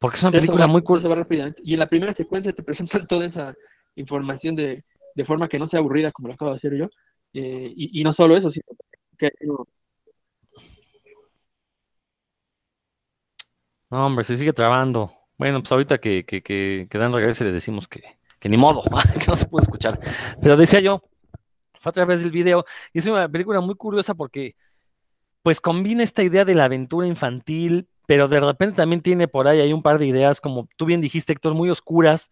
porque es una película va- muy rápidamente. Y en la primera secuencia te presentan toda esa información de, de forma que no sea aburrida como lo acabo de hacer yo. Eh, y, y no solo eso, sino que no, No, hombre, se sigue trabando. Bueno, pues ahorita que, que, que, que Dan regrese le decimos que, que ni modo, que no se puede escuchar. Pero decía yo, fue a través del video, y es una película muy curiosa porque pues combina esta idea de la aventura infantil, pero de repente también tiene por ahí hay un par de ideas, como tú bien dijiste, Héctor, muy oscuras.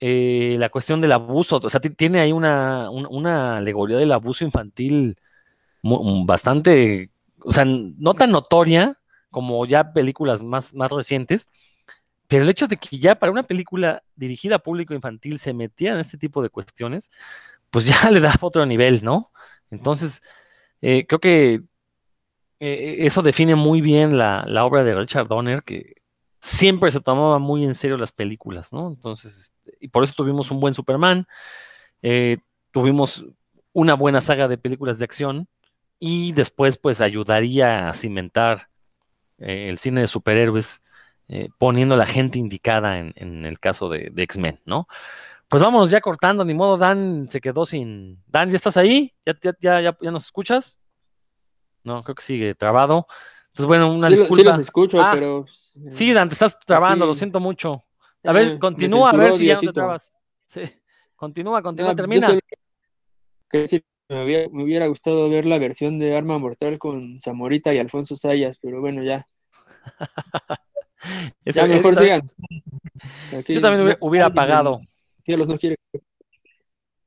eh, la cuestión del abuso, o sea, ti- tiene ahí una, un- una alegoría del abuso infantil mu- bastante, o sea, no tan notoria como ya películas más, más recientes, pero el hecho de que ya para una película dirigida a público infantil se metieran este tipo de cuestiones, pues ya le da otro nivel, ¿no? Entonces, eh, creo que eh, eso define muy bien la, la obra de Richard Donner, que siempre se tomaba muy en serio las películas, ¿no? Entonces, este, y por eso tuvimos un buen Superman, eh, tuvimos una buena saga de películas de acción y después pues ayudaría a cimentar eh, el cine de superhéroes poniendo la gente indicada en, en el caso de, X-Men, ¿no? Pues vamos ya cortando, ni modo, Dan se quedó sin... Dan, ¿ya estás ahí? ¿Ya, ya, ya, ya, ya nos escuchas? No, creo que sigue trabado. Entonces, bueno, una sí, lo- sí disculpa. los escucho, Ah, pero eh, Sí, Dan, te estás trabando, lo siento mucho. A eh, ver, me continúa, a ver si ya no te trabas. Sí, continúa, continúa, Ah, termina. que me hubiera, me hubiera gustado ver la versión de Arma Mortal con Zamorita y Alfonso Sayas, pero bueno, ya. Ya eh, mejor sigan. Aquí Yo también hubiera, no- hubiera pagado. Cielos no quiere.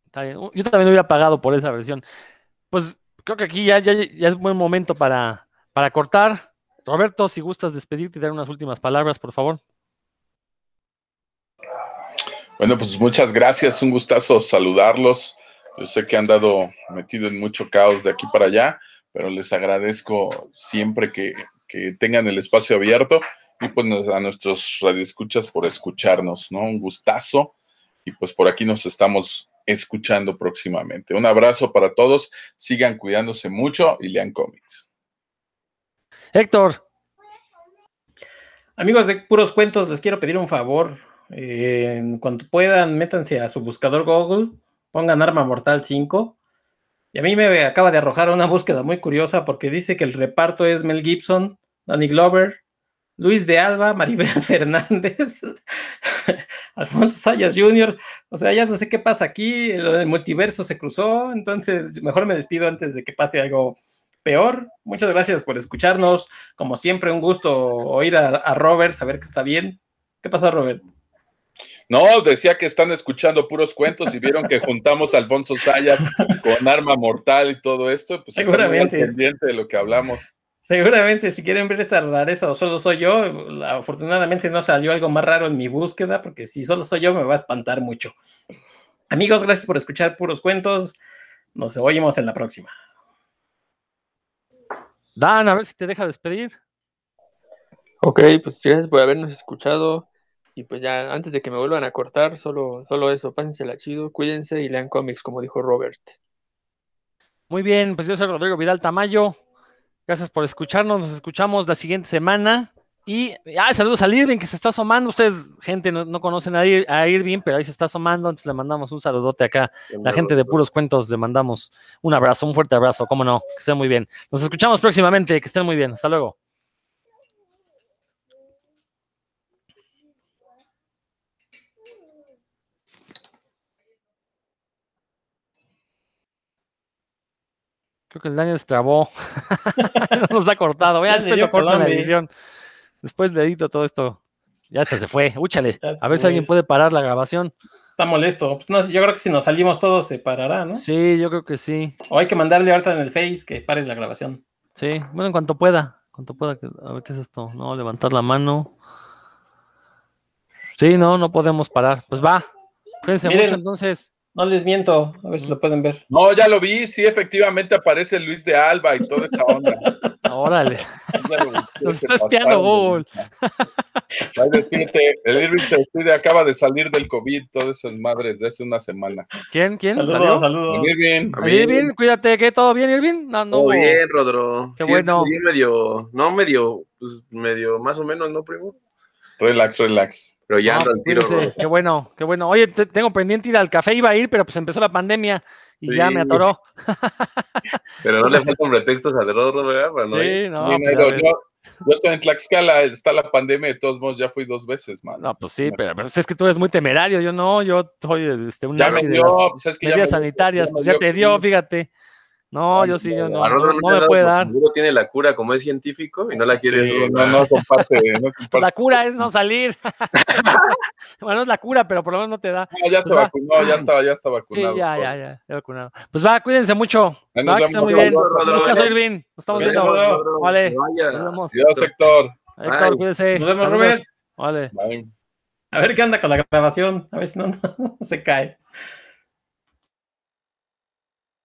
Está bien. Yo también hubiera pagado por esa versión. Pues creo que aquí ya, es buen momento para, para cortar. Roberto, si gustas despedirte y dar unas últimas palabras, por favor. Bueno, pues muchas gracias, un gustazo saludarlos. Yo sé que han dado metido en mucho caos de aquí para allá, pero les agradezco siempre que, que tengan el espacio abierto y pues a nuestros radioescuchas por escucharnos, ¿no? Un gustazo y pues por aquí nos estamos escuchando próximamente. Un abrazo para todos, sigan cuidándose mucho y lean cómics. Héctor, Amigos de Puros Cuentos, les quiero pedir un favor. Eh, en cuanto puedan, métanse a su buscador Google, pongan Arma Mortal 5. Y a mí me acaba de arrojar una búsqueda muy curiosa porque dice que el reparto es Mel Gibson, Danny Glover, Luis de Alba, Maribel Fernández, Alfonso Sayas Jr. O sea, ya no sé qué pasa aquí, el, multiverso se cruzó, entonces mejor me despido antes de que pase algo peor. Muchas gracias por escucharnos. Como siempre, un gusto oír a, a Robert, saber que está bien. ¿Qué pasó, Robert? No, decía que están escuchando puros cuentos y vieron que juntamos a Alfonso Sayas con Arma Mortal y todo esto, pues muy Seguramente. pendiente de lo que hablamos. Seguramente, si quieren ver esta rareza o solo soy yo, afortunadamente no salió algo más raro en mi búsqueda, porque si solo soy yo me va a espantar mucho. Amigos, gracias por escuchar puros cuentos. Nos oímos en la próxima. Dan, a ver si te deja despedir. Ok, pues gracias por habernos escuchado. Y pues ya, antes de que me vuelvan a cortar, solo, solo eso, pásensela chido, cuídense y lean cómics, como dijo Robert. Muy bien, pues yo soy Rodrigo Vidal Tamayo. Gracias por escucharnos. Nos escuchamos la siguiente semana. Y ah, saludos a Irving que se está asomando. Ustedes, gente, no, no conocen a, Ir- a Irving, pero ahí se está asomando. Entonces le mandamos un saludote acá. La gente de puros cuentos le mandamos un abrazo, un fuerte abrazo. Cómo no, que estén muy bien. Nos escuchamos próximamente. Que estén muy bien. Hasta luego. Creo que el Daniel se trabó. no nos ha cortado. Ya después lo corto en la edición. Después le edito todo esto. Ya hasta se fue. Úchale. A ver si alguien puede parar la grabación. Está molesto. Pues no yo creo que si nos salimos todos se parará, ¿no? Sí, yo creo que sí. O hay que mandarle ahorita en el Face que pare la grabación. Sí, bueno, en cuanto pueda. Cuanto pueda. A ver qué es esto. No, levantar la mano. Sí, no, no podemos parar. Pues va. Cuídense Miren. mucho entonces. No les miento, a ver si lo pueden ver. No, ya lo vi, sí, efectivamente aparece Luis de Alba y toda esa onda. Órale. Nos está espiando Google. El Irving se despide, acaba de salir del COVID, todas esas madres de hace una semana. ¿Quién? ¿Quién? Saludos, saludos. Irving, Irving, cuídate, ¿qué? ¿Todo bien, Irving? No, no. Todo bien, Rodro. Qué Sí, bueno. sí, medio, no medio, pues medio más o menos, ¿no, primo? relax, relax. Pero ya No, ando pues al tiro. Qué bueno, qué bueno. Oye, te- tengo pendiente ir al café, iba a ir, pero pues empezó la pandemia y ya me atoró. Pero no le faltan pretextos al Rodro, ¿verdad? Para no ir. Sí, no, Sí, pues, yo, yo estoy en Tlaxcala, está la pandemia, de todos modos ya fui dos veces, man. No, pues sí, pero, pero es que tú eres muy temerario, yo no, yo soy este, un ya me de dio, las pues es que ya me- sanitarias, me pues ya te dio, fíjate. No, Ah, yo sí, yo no, no, no, me puede dar. Seguro tiene la cura, como es científico, y no la quiere. Sí, no, no comparte, no comparte. La cura es no salir. bueno, es la cura, pero por lo menos no te da. No, ya Pues está va. vacunado, ya estaba, ya está Sí, vacunado. ya, ya, ya, ya vacunado. Pues va, cuídense mucho. Nos Va, que estén muy bien. Nos. Irving. Nos estamos viendo. Rodro. Vale. Nos vemos. Adiós, Héctor. Héctor, cuídense. Nos vemos. Rubén. Vale. Bye. A ver qué anda con la grabación, a ver si no, no se cae.